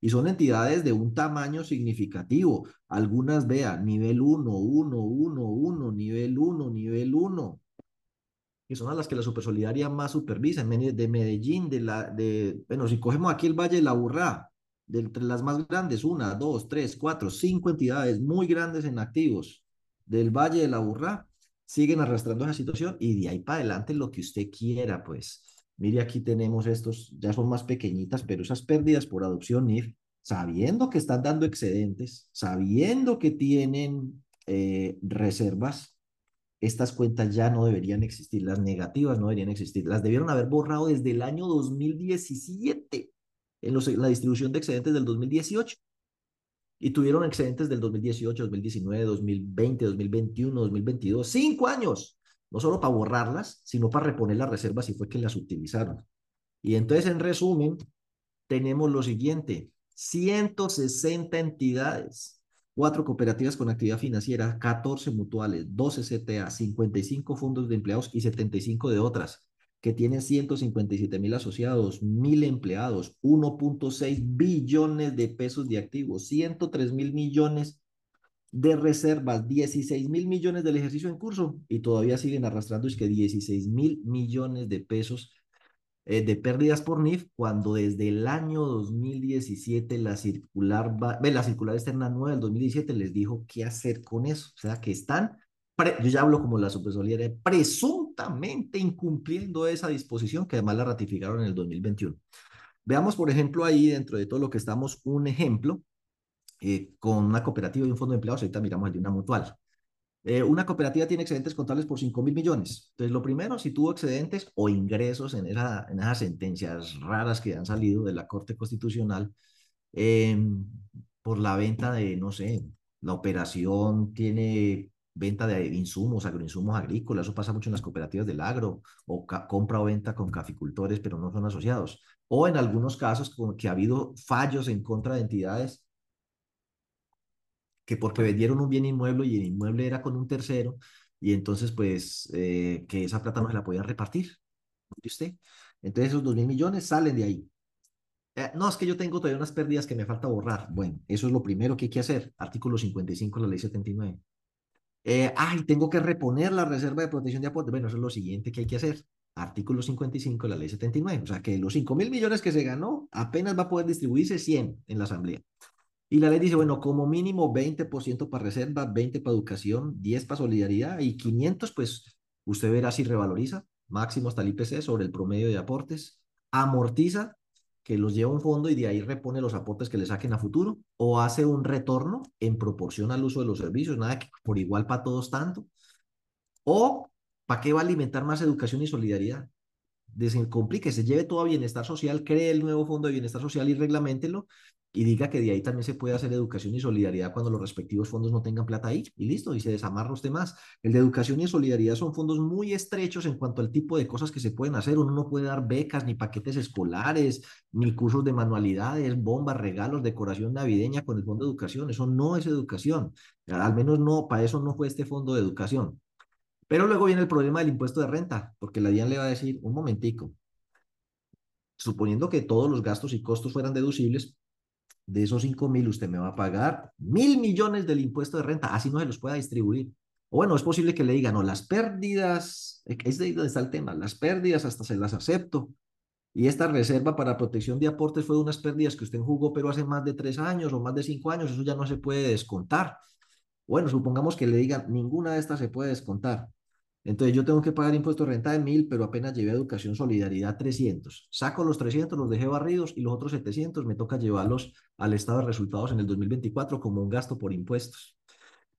y son entidades de un tamaño significativo. Algunas, vean, nivel 1, 1, 1, 1, nivel 1, nivel 1, que son a las que la Supersolidaria más supervisa, de Medellín, de la, de, bueno, si cogemos aquí el Valle de la Burrá, de entre las más grandes, una, dos, tres, cuatro, cinco entidades muy grandes en activos del Valle de la Burrá, siguen arrastrando esa situación y de ahí para adelante lo que usted quiera, pues. Mire, aquí tenemos estos, ya son más pequeñitas, pero esas pérdidas por adopción NIF, sabiendo que están dando excedentes, sabiendo que tienen eh, reservas, estas cuentas ya no deberían existir, las negativas no deberían existir, las debieron haber borrado desde el año 2017 en, los, la distribución de excedentes del 2018 y tuvieron excedentes del 2018, 2019, 2020, 2021, 2022, cinco años, no solo para borrarlas, sino para reponer las reservas si fue que las utilizaron. Y entonces, en resumen, tenemos lo siguiente, 160 entidades, cuatro cooperativas con actividad financiera, 14 mutuales, 12 CTA, 55 fondos de empleados y 75 de otras que tienen 157 mil asociados, mil empleados, 1.6 billones de pesos de activos, 103 mil millones de reservas, 16 mil millones del ejercicio en curso y todavía siguen arrastrando es que 16 mil millones de pesos eh, de pérdidas por NIF cuando desde el año 2017 la circular, la circular externa nueva del 2017 les dijo qué hacer con eso, o sea que están yo ya hablo como la supersolidaria, presuntamente incumpliendo esa disposición que además la ratificaron en el 2021. Veamos, por ejemplo, ahí dentro de todo lo que estamos, un ejemplo eh, con una cooperativa y un fondo de empleados. Ahorita miramos el de una mutual. Eh, una cooperativa tiene excedentes contables por 5 mil millones. Entonces, lo primero, si tuvo excedentes o ingresos en, esa, en esas sentencias raras que han salido de la Corte Constitucional em, por la venta de, no sé, la operación tiene venta de insumos, agroinsumos agrícolas, eso pasa mucho en las cooperativas del agro, o compra o venta con caficultores, pero no son asociados. O en algunos casos como que ha habido fallos en contra de entidades que porque vendieron un bien inmueble y el inmueble era con un tercero, y entonces pues eh, que esa plata no se la podían repartir. usted? Entonces esos dos mil millones salen de ahí. Eh, no, es que yo tengo todavía unas pérdidas que me falta borrar. Bueno, eso es lo primero que hay que hacer. Artículo 55 de la ley 79. Eh, ay, tengo que reponer la reserva de protección de aporte. Bueno, eso es lo siguiente que hay que hacer. Artículo 55 de la ley 79. O sea, que los 5 mil millones que se ganó, apenas va a poder distribuirse 100 en la asamblea. Y la ley dice, bueno, como mínimo 20% para reserva, 20 para educación, 10 para solidaridad y 500, pues usted verá si revaloriza, máximo hasta el IPC sobre el promedio de aportes, amortiza que los lleva un fondo y de ahí repone los aportes que le saquen a futuro o hace un retorno en proporción al uso de los servicios, nada que por igual para todos tanto. O ¿para qué va a alimentar más educación y solidaridad? Descomplique, se lleve todo a bienestar social, cree el nuevo fondo de bienestar social y reglamentenlo y diga que de ahí también se puede hacer educación y solidaridad cuando los respectivos fondos no tengan plata ahí y listo, y se desamarra usted más. El de educación y solidaridad son fondos muy estrechos en cuanto al tipo de cosas que se pueden hacer. Uno no puede dar becas, ni paquetes escolares, ni cursos de manualidades, bombas, regalos, decoración navideña con el fondo de educación. Eso no es educación. Al menos no, para eso no fue este fondo de educación. Pero luego viene el problema del impuesto de renta, porque la DIAN le va a decir, un momentico, suponiendo que todos los gastos y costos fueran deducibles, de esos 5 mil usted me va a pagar mil millones del impuesto de renta, así no se los pueda distribuir. O bueno, es posible que le digan, no, las pérdidas, es de ahí donde está el tema, las pérdidas hasta se las acepto. Y esta reserva para protección de aportes fue de unas pérdidas que usted jugó, pero hace más de tres años o más de cinco años, eso ya no se puede descontar. Bueno, supongamos que le digan, ninguna de estas se puede descontar. Entonces yo tengo que pagar impuesto de renta de mil, pero apenas llevé educación solidaridad 300. Saco los 300, los dejé barridos y los otros 700 me toca llevarlos al estado de resultados en el 2024 como un gasto por impuestos.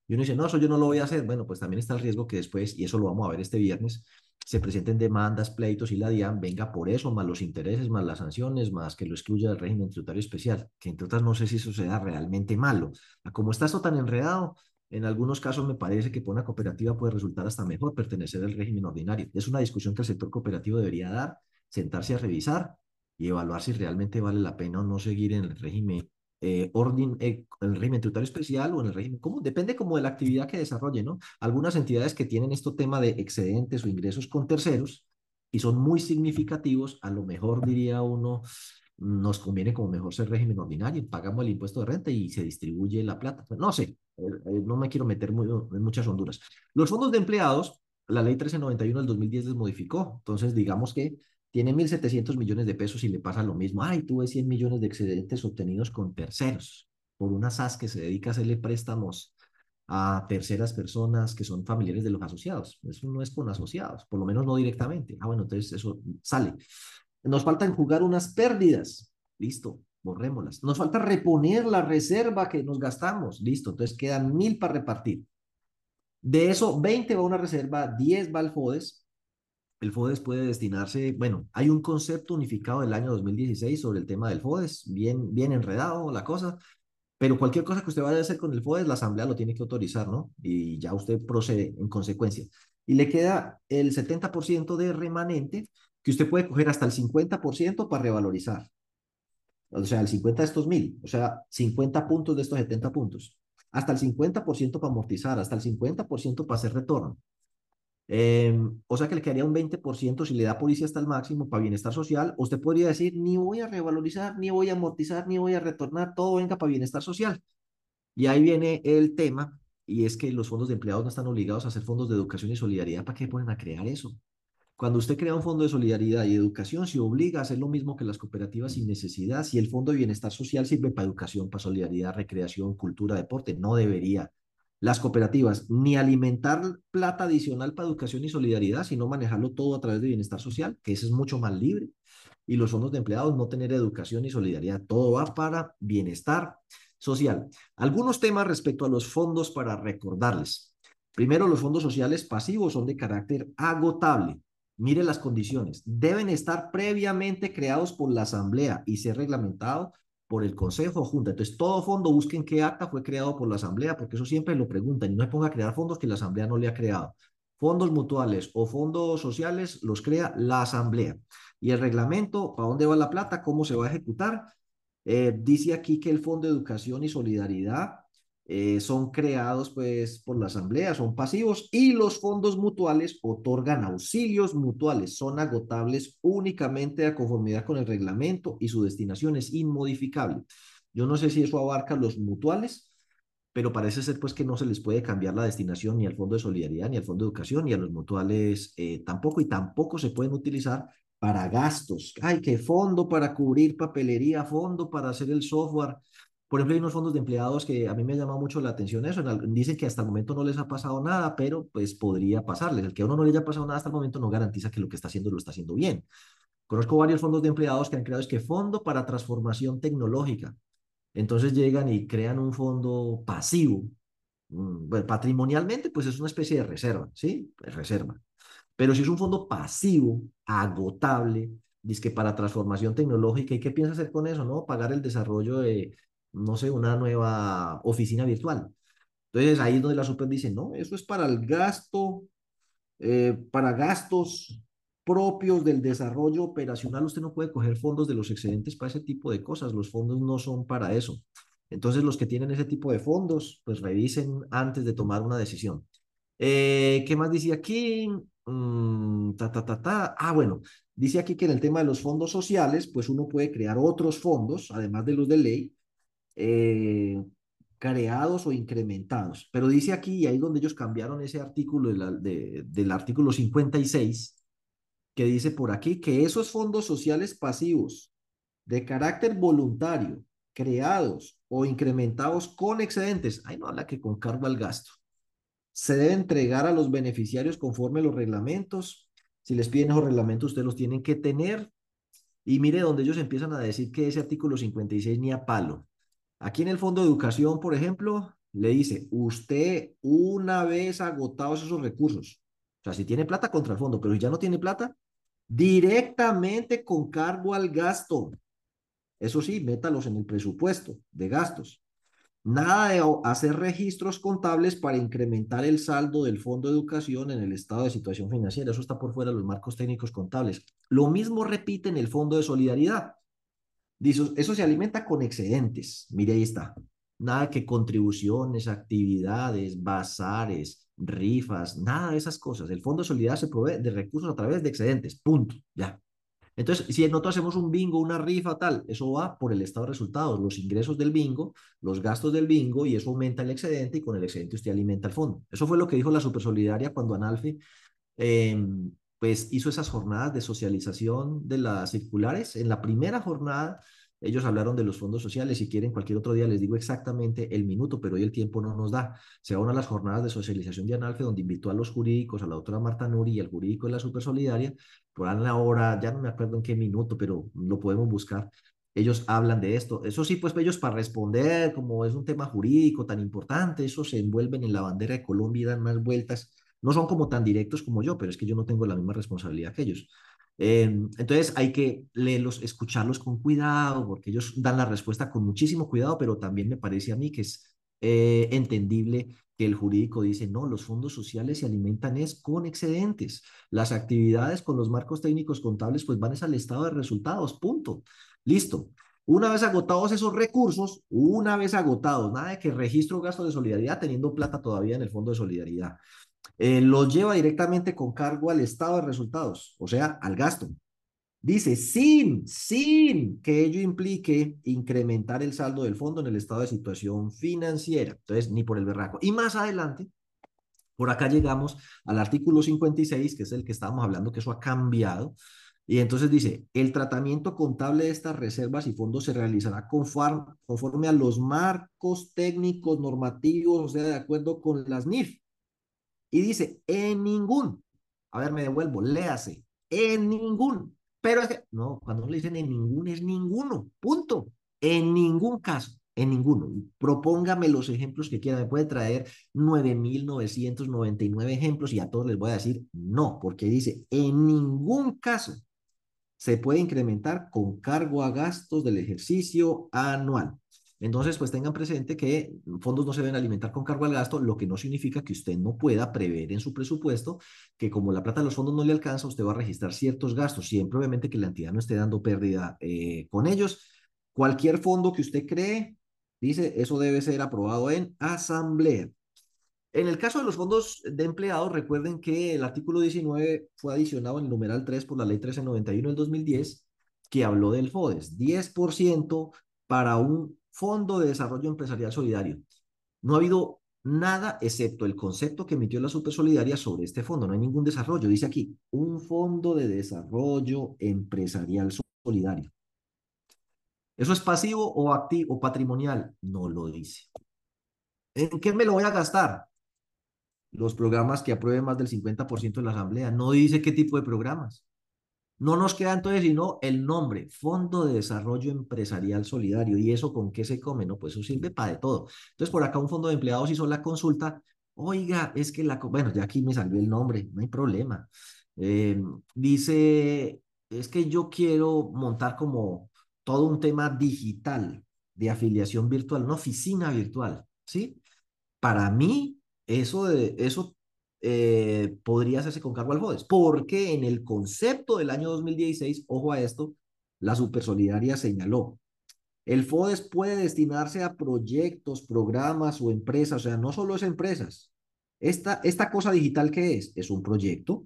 Y uno dice, no, eso yo no lo voy a hacer. Bueno, pues también está el riesgo que después, y eso lo vamos a ver este viernes, se presenten demandas, pleitos y la DIAN venga por eso, más los intereses, más las sanciones, más que lo excluya del régimen tributario especial, que entre otras no sé si eso sea realmente malo. Como está esto tan enredado, en algunos casos me parece que por una cooperativa puede resultar hasta mejor pertenecer al régimen ordinario. Es una discusión que el sector cooperativo debería dar, sentarse a revisar y evaluar si realmente vale la pena o no seguir en el régimen eh, orden, eh, el régimen tributario especial o en el régimen común. Depende como de la actividad que desarrolle, ¿no? Algunas entidades que tienen este tema de excedentes o ingresos con terceros y son muy significativos, a lo mejor diría uno, nos conviene como mejor ser régimen ordinario, pagamos el impuesto de renta y se distribuye la plata. No sé, eh, eh, no me quiero meter muy, en muchas honduras. Los fondos de empleados, la ley 1391 del 2010 les modificó, entonces digamos que tiene 1.700 millones de pesos y le pasa lo mismo. Ay, tuve 100 millones de excedentes obtenidos con terceros, por una SAS que se dedica a hacerle préstamos a terceras personas que son familiares de los asociados. Eso no es con asociados, por lo menos no directamente. Ah, bueno, entonces eso sale. Nos faltan jugar unas pérdidas. Listo, borrémoslas. Nos falta reponer la reserva que nos gastamos. Listo, entonces quedan mil para repartir. De eso, 20 va a una reserva, 10 va al FODES. El FODES puede destinarse, bueno, hay un concepto unificado del año 2016 sobre el tema del FODES, bien, bien enredado la cosa, pero cualquier cosa que usted vaya a hacer con el FODES, la asamblea lo tiene que autorizar, ¿no? Y ya usted procede en consecuencia. Y le queda el 70% de remanente que usted puede coger hasta el 50% para revalorizar. O sea, el 50 de estos mil, o sea, 50 puntos de estos 70 puntos. Hasta el 50% para amortizar, hasta el 50% para hacer retorno. Em, o sea que le quedaría un 20% si le da policía hasta el máximo para bienestar social. Usted podría decir, ni voy a revalorizar, ni voy a amortizar, ni voy a retornar, todo venga para bienestar social. Y ahí viene el tema, y es que los fondos de empleados no están obligados a hacer fondos de educación y solidaridad. ¿Para qué ponen a crear eso? Cuando usted crea un fondo de solidaridad y educación, se obliga a hacer lo mismo que las cooperativas sin necesidad. Si el fondo de bienestar social sirve para educación, para solidaridad, recreación, cultura, deporte, no debería. Las cooperativas ni alimentar plata adicional para educación y solidaridad, sino manejarlo todo a través de bienestar social, que ese es mucho más libre. Y los fondos de empleados no tener educación y solidaridad, todo va para bienestar social. Algunos temas respecto a los fondos para recordarles. Primero, los fondos sociales pasivos son de carácter agotable. Mire las condiciones. Deben estar previamente creados por la Asamblea y ser reglamentados por el Consejo o Junta. Entonces, todo fondo busquen qué acta fue creado por la Asamblea, porque eso siempre lo preguntan y no se ponga a crear fondos que la Asamblea no le ha creado. Fondos mutuales o fondos sociales los crea la Asamblea. Y el reglamento, ¿para dónde va la plata? ¿Cómo se va a ejecutar? Eh, dice aquí que el Fondo de Educación y Solidaridad eh, son creados pues por la asamblea, son pasivos y los fondos mutuales otorgan auxilios mutuales, son agotables únicamente a conformidad con el reglamento y su destinación es inmodificable. Yo no sé si eso abarca los mutuales, pero parece ser pues que no se les puede cambiar la destinación ni al Fondo de Solidaridad, ni al Fondo de Educación, ni a los mutuales eh, tampoco, y tampoco se pueden utilizar para gastos. Ay, qué fondo para cubrir papelería, fondo para hacer el software. Por ejemplo, hay unos fondos de empleados que a mí me ha llamado mucho la atención eso. Dicen que hasta el momento no les ha pasado nada, pero pues podría pasarles. El que a uno no le haya pasado nada hasta el momento no garantiza que lo que está haciendo lo está haciendo bien. Conozco varios fondos de empleados que han creado es que fondo para transformación tecnológica. Entonces llegan y crean un fondo pasivo mm, bueno, patrimonialmente, pues es una especie de reserva, ¿sí? Es reserva. Pero si es un fondo pasivo, agotable, dice que para transformación tecnológica, ¿y qué piensa hacer con eso? ¿No? Pagar el desarrollo de, no sé, una nueva oficina virtual. Entonces ahí es donde la super dice, no, eso es para el gasto, eh, para gastos propios del desarrollo operacional. Usted no puede coger fondos de los excedentes para ese tipo de cosas. Los fondos no son para eso. Entonces los que tienen ese tipo de fondos, pues revisen antes de tomar una decisión. Eh, ¿Qué más dice aquí? Mm, ta, ta, ta, ta. Ah, bueno, dice aquí que en el tema de los fondos sociales, pues uno puede crear otros fondos, además de los de ley, eh, creados o incrementados. Pero dice aquí, y ahí donde ellos cambiaron ese artículo del artículo 56, que dice por aquí que esos fondos sociales pasivos de carácter voluntario, creados o incrementados con excedentes, ahí no habla que con cargo al gasto, se debe entregar a los beneficiarios conforme los reglamentos. Si les piden esos reglamentos, ustedes los tienen que tener. Y mire donde ellos empiezan a decir que ese artículo 56 ni a palo. Aquí en el Fondo de Educación, por ejemplo, le dice, usted una vez agotados esos recursos, o sea, si tiene plata contra el fondo, pero si ya no tiene plata, directamente con cargo al gasto. Eso sí, métalos en el presupuesto de gastos. Nada de hacer registros contables para incrementar el saldo del Fondo de Educación en el estado de situación financiera. Eso está por fuera de los marcos técnicos contables. Lo mismo repite en el Fondo de Solidaridad. Dice, eso se alimenta con excedentes. Mire, ahí está. Nada que contribuciones, actividades, bazares, rifas, nada de esas cosas. El Fondo de Solidaridad se provee de recursos a través de excedentes. Punto. Ya. Entonces, si nosotros hacemos un bingo, una rifa, tal, eso va por el estado de resultados, los ingresos del bingo, los gastos del bingo, y eso aumenta el excedente, y con el excedente usted alimenta el fondo. Eso fue lo que dijo la Supersolidaria cuando Analfi eh, pues hizo esas jornadas de socialización de las circulares. En la primera jornada ellos hablaron de los fondos sociales. Si quieren, cualquier otro día les digo exactamente el minuto, pero hoy el tiempo no nos da. Se va a las jornadas de socialización de Analfe, donde invitó a los jurídicos, a la doctora Marta Nuri y al jurídico de la Super Solidaria, por la hora, ya no me acuerdo en qué minuto, pero lo podemos buscar. Ellos hablan de esto. Eso sí, pues ellos para responder, como es un tema jurídico tan importante, eso se envuelven en la bandera de Colombia y dan más vueltas. No son como tan directos como yo, pero es que yo no tengo la misma responsabilidad que ellos. Em, entonces hay que leerlos, escucharlos con cuidado, porque ellos dan la respuesta con muchísimo cuidado, pero también me parece a mí que es eh, entendible que el jurídico dice, no, los fondos sociales se alimentan es con excedentes. Las actividades con los marcos técnicos contables pues van es al estado de resultados, punto. Listo. Una vez agotados esos recursos, una vez agotados, nada de que registro gasto de solidaridad teniendo plata todavía en el fondo de solidaridad eh, lo lleva directamente con cargo al estado de resultados, o sea, al gasto. Dice, sin, sin que ello implique incrementar el saldo del fondo en el estado de situación financiera. Entonces, ni por el berraco. Y más adelante, por acá llegamos al artículo 56, que es el que estábamos hablando, que eso ha cambiado. Y entonces dice, el tratamiento contable de estas reservas y fondos se realizará conforme a los marcos técnicos normativos, o sea, de acuerdo con las NIF y dice, en ningún, a ver, me devuelvo, léase, en ningún, pero es que, no, cuando le dicen en ningún es ninguno, punto, en ningún caso, en ninguno. Propóngame los ejemplos que quiera, me puede traer 9.999 ejemplos y a todos les voy a decir no, porque dice, en ningún caso se puede incrementar con cargo a gastos del ejercicio anual. Entonces, pues tengan presente que fondos no se deben alimentar con cargo al gasto, lo que no significa que usted no pueda prever en su presupuesto que como la plata de los fondos no le alcanza, usted va a registrar ciertos gastos, siempre obviamente que la entidad no esté dando pérdida eh, con ellos. Cualquier fondo que usted cree, dice, eso debe ser aprobado en asamblea. En el caso de los fondos de empleados, recuerden que el artículo 19 fue adicionado en el numeral 3 por la ley 1391 del 2010, que habló del FODES, 10% para un Fondo de Desarrollo Empresarial Solidario. No ha habido nada excepto el concepto que emitió la Supersolidaria sobre este fondo. No hay ningún desarrollo. Dice aquí, un fondo de desarrollo empresarial solidario. ¿Eso es pasivo o activo o patrimonial? No lo dice. ¿En qué me lo voy a gastar? Los programas que aprueben más del 50% de la asamblea. No dice qué tipo de programas. No nos queda entonces sino el nombre, Fondo de Desarrollo Empresarial Solidario. ¿Y eso con qué se come? No, pues eso sirve para de todo. Entonces, por acá un fondo de empleados hizo la consulta. Oiga, es que la... Bueno, ya aquí me salió el nombre, no hay problema. Eh, dice, es que yo quiero montar como todo un tema digital de afiliación virtual, una oficina virtual, ¿sí? Para mí, eso, de, eso eh, podría hacerse con cargo al FODES, porque en el concepto del año 2016, ojo a esto, la Supersolidaria señaló, el FODES puede destinarse a proyectos, programas o empresas, o sea, no solo es empresas. Esta, esta cosa digital que es, es un proyecto,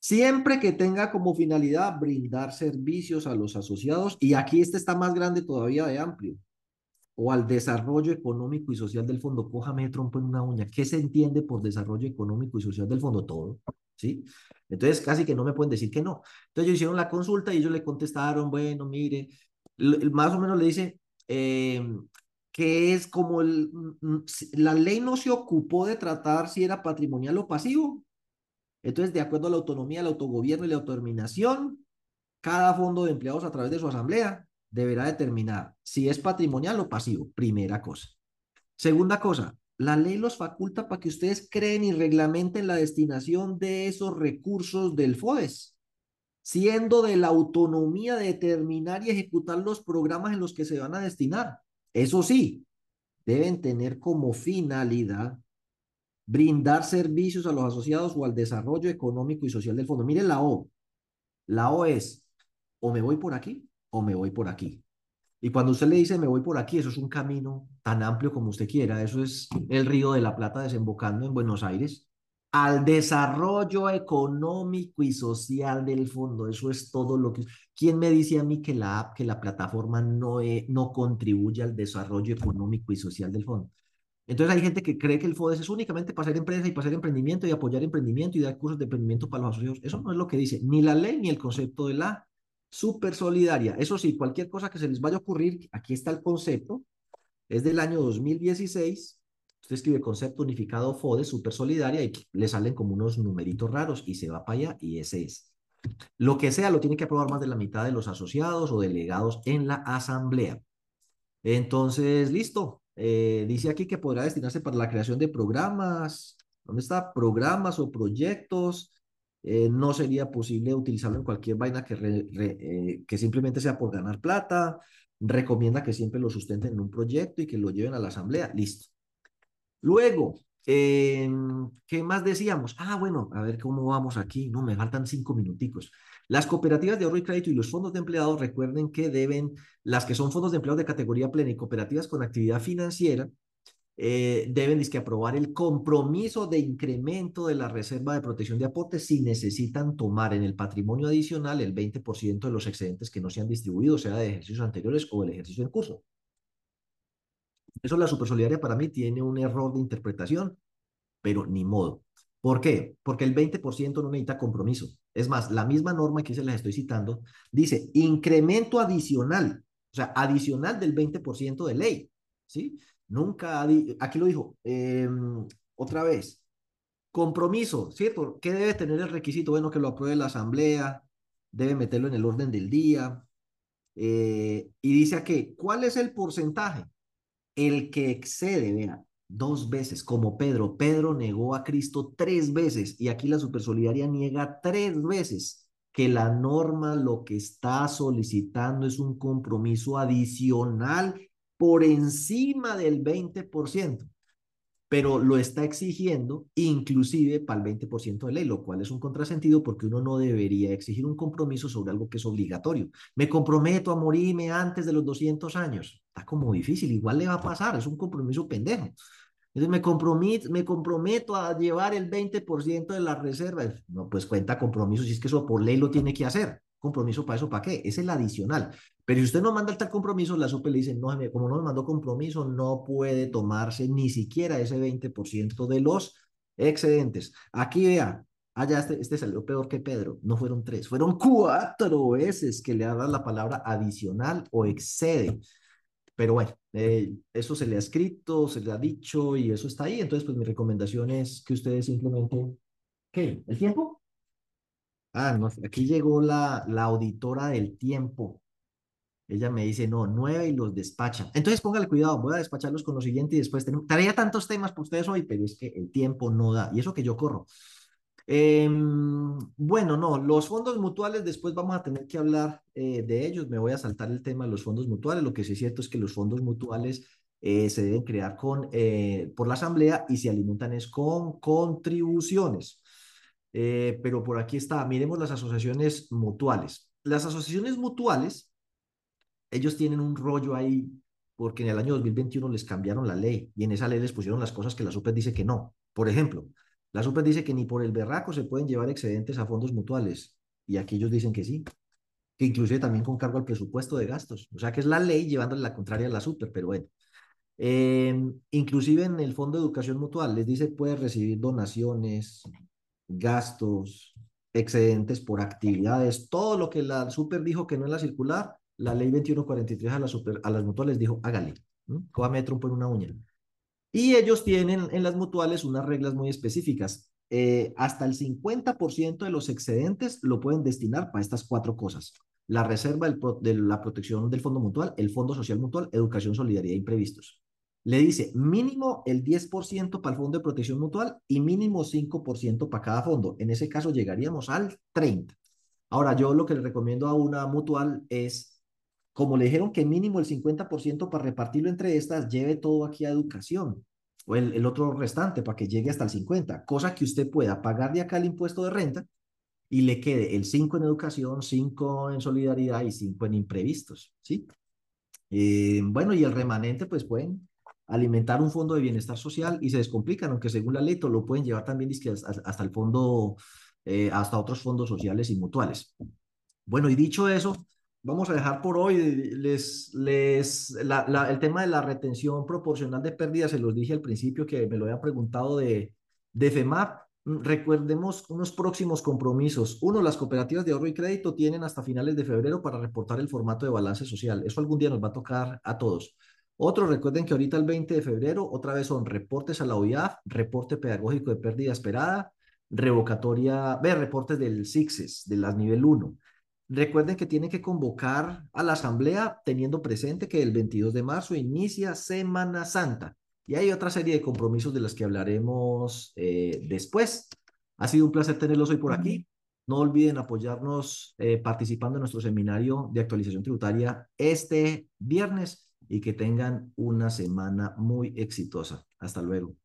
siempre que tenga como finalidad brindar servicios a los asociados, y aquí este está más grande todavía de amplio, o al desarrollo económico y social del fondo. Cójame trompo en una uña. ¿Qué se entiende por desarrollo económico y social del fondo? Todo, ¿sí? Entonces, casi que no me pueden decir que no. Entonces, ellos hicieron la consulta y ellos le contestaron, bueno, mire, más o menos le dice eh, que es como el, la ley no se ocupó de tratar si era patrimonial o pasivo. Entonces, de acuerdo a la autonomía, el autogobierno y la autodeterminación, cada fondo de empleados a través de su asamblea deberá determinar si es patrimonial o pasivo, primera cosa. Segunda cosa, la ley los faculta para que ustedes creen y reglamenten la destinación de esos recursos del FODES, siendo de la autonomía de determinar y ejecutar los programas en los que se van a destinar. Eso sí, deben tener como finalidad brindar servicios a los asociados o al desarrollo económico y social del fondo. Miren la O. La O es, o me voy por aquí o me voy por aquí. Y cuando usted le dice me voy por aquí, eso es un camino tan amplio como usted quiera. Eso es el río de la Plata desembocando en Buenos Aires al desarrollo económico y social del fondo. Eso es todo lo que... ¿Quién me dice a mí que la app, que la plataforma no, no contribuye al desarrollo económico y social del fondo? Entonces hay gente que cree que el FODES es únicamente para hacer empresa y para hacer emprendimiento y apoyar emprendimiento y dar cursos de emprendimiento para los asociados. Eso no es lo que dice ni la ley ni el concepto de la súper solidaria. Eso sí, cualquier cosa que se les vaya a ocurrir, aquí está el concepto, es del año 2016. Usted escribe concepto unificado FODE, súper solidaria, y le salen como unos numeritos raros y se va para allá y ese es. Lo que sea, lo tiene que aprobar más de la mitad de los asociados o delegados en la asamblea. Entonces, listo. Eh, dice aquí que podrá destinarse para la creación de programas. ¿Dónde está? Programas o proyectos eh, no sería posible utilizarlo en cualquier vaina que, eh, que simplemente sea por ganar plata. Recomienda que siempre lo sustenten en un proyecto y que lo lleven a la asamblea. Listo. Luego, em, ¿qué más decíamos? Ah, bueno, a ver cómo vamos aquí. No, me faltan cinco minuticos. Las cooperativas de ahorro y crédito y los fondos de empleados, recuerden que deben, las que son fondos de empleados de categoría plena y cooperativas con actividad financiera, eh, deben que aprobar el compromiso de incremento de la reserva de protección de aportes si necesitan tomar en el patrimonio adicional el 20% de los excedentes que no se han distribuido, sea de ejercicios anteriores o del ejercicio en curso. Eso la supersolidaria para mí tiene un error de interpretación, pero ni modo. ¿Por qué? Porque el 20% no necesita compromiso. Es más, la misma norma que se les estoy citando dice incremento adicional, o sea, adicional del 20% de ley, ¿sí? Nunca, aquí lo dijo, em, otra vez, compromiso, ¿cierto? ¿Qué debe tener el requisito? Bueno, que lo apruebe la asamblea, debe meterlo en el orden del día. Eh, y dice aquí, ¿cuál es el porcentaje? El que excede, vea, dos veces, como Pedro. Pedro negó a Cristo tres veces y aquí la Supersolidaria niega tres veces que la norma lo que está solicitando es un compromiso adicional por encima del 20%, pero lo está exigiendo inclusive para el 20% de ley, lo cual es un contrasentido porque uno no debería exigir un compromiso sobre algo que es obligatorio. Me comprometo a morirme antes de los 200 años. Está como difícil, igual le va a pasar, es un compromiso pendejo. Entonces me comprometo, me comprometo a llevar el 20% de las reservas. No, pues cuenta compromiso, si es que eso por ley lo tiene que hacer compromiso para eso, ¿para qué? Es el adicional. Pero si usted no manda tal compromiso, la SUPE le dice, no, como no me mandó compromiso, no puede tomarse ni siquiera ese 20% de los excedentes. Aquí vea, allá este, este salió peor que Pedro, no fueron tres, fueron cuatro veces que le dado la palabra adicional o excede. Pero bueno, eh, eso se le ha escrito, se le ha dicho y eso está ahí. Entonces, pues mi recomendación es que ustedes simplemente... ¿Qué? ¿El tiempo? Ah, no, aquí llegó la, la auditora del tiempo. Ella me dice, no, nueve y los despacha. Entonces póngale cuidado, voy a despacharlos con lo siguiente y después tenemos, traía tantos temas para ustedes hoy, pero es que el tiempo no da. Y eso que yo corro. Em, bueno, no, los fondos mutuales, después vamos a tener que hablar eh, de ellos. Me voy a saltar el tema de los fondos mutuales. Lo que sí es cierto es que los fondos mutuales eh, se deben crear con, eh, por la asamblea y se alimentan es con contribuciones. pero por aquí está, miremos las asociaciones mutuales. Las asociaciones mutuales, ellos tienen un rollo ahí porque en el año 2021 les cambiaron la ley y en esa ley les pusieron las cosas que la SUPER dice que no. Por ejemplo, la SUPER dice que ni por el berraco se pueden llevar excedentes a fondos mutuales. Y aquí ellos dicen que sí, que inclusive también con cargo al presupuesto de gastos. O sea que es la ley llevándole la contraria a la SUPER, pero bueno. Em, inclusive en el Fondo de Educación Mutual les dice puede recibir donaciones, gastos, excedentes por actividades, todo lo que la SUPER dijo que no es la circular, la ley 2143 a, la super, a las mutuales dijo hágale, cójame trompo en una uña. Y ellos tienen en las mutuales unas reglas muy específicas. Eh, hasta el 50% de los excedentes lo pueden destinar para estas cuatro cosas. La reserva de la protección del fondo mutual, el fondo social mutual, educación, solidaridad e imprevistos. Le dice mínimo el 10% para el fondo de protección mutual y mínimo 5% para cada fondo. En ese caso llegaríamos al 30%. Ahora, yo lo que le recomiendo a una mutual es como le dijeron que mínimo el 50% para repartirlo entre estas, lleve todo aquí a educación o el, el, otro restante para que llegue hasta el 50, cosa que usted pueda pagar de acá el impuesto de renta y le quede el 5 en educación, 5 en solidaridad y 5 en imprevistos, ¿sí? Eh, bueno, y el remanente pues pueden alimentar un fondo de bienestar social y se descomplican, aunque según la ley lo pueden llevar también hasta, el fondo, eh, hasta otros fondos sociales y mutuales. Bueno, y dicho eso, vamos a dejar por hoy. Les, les, el tema de la retención proporcional de pérdidas, se los dije al principio que me lo habían preguntado de, de FEMAP. Mm, recuerdemos unos próximos compromisos. Uno, las cooperativas de ahorro y crédito tienen hasta finales de febrero para reportar el formato de balance social. Eso algún día nos va a tocar a todos. Otro, recuerden que ahorita el 20 de febrero, otra vez son reportes a la OIAF, reporte pedagógico de pérdida esperada, revocatoria, ve, reportes del SIXES, de las nivel 1 Recuerden que tienen que convocar a la asamblea teniendo presente que el 22 de marzo inicia Semana Santa. Y hay otra serie de compromisos de los que hablaremos eh, después. Ha sido un placer tenerlos hoy por aquí. No olviden apoyarnos eh, participando en nuestro seminario de actualización tributaria este viernes y que tengan una semana muy exitosa. Hasta luego.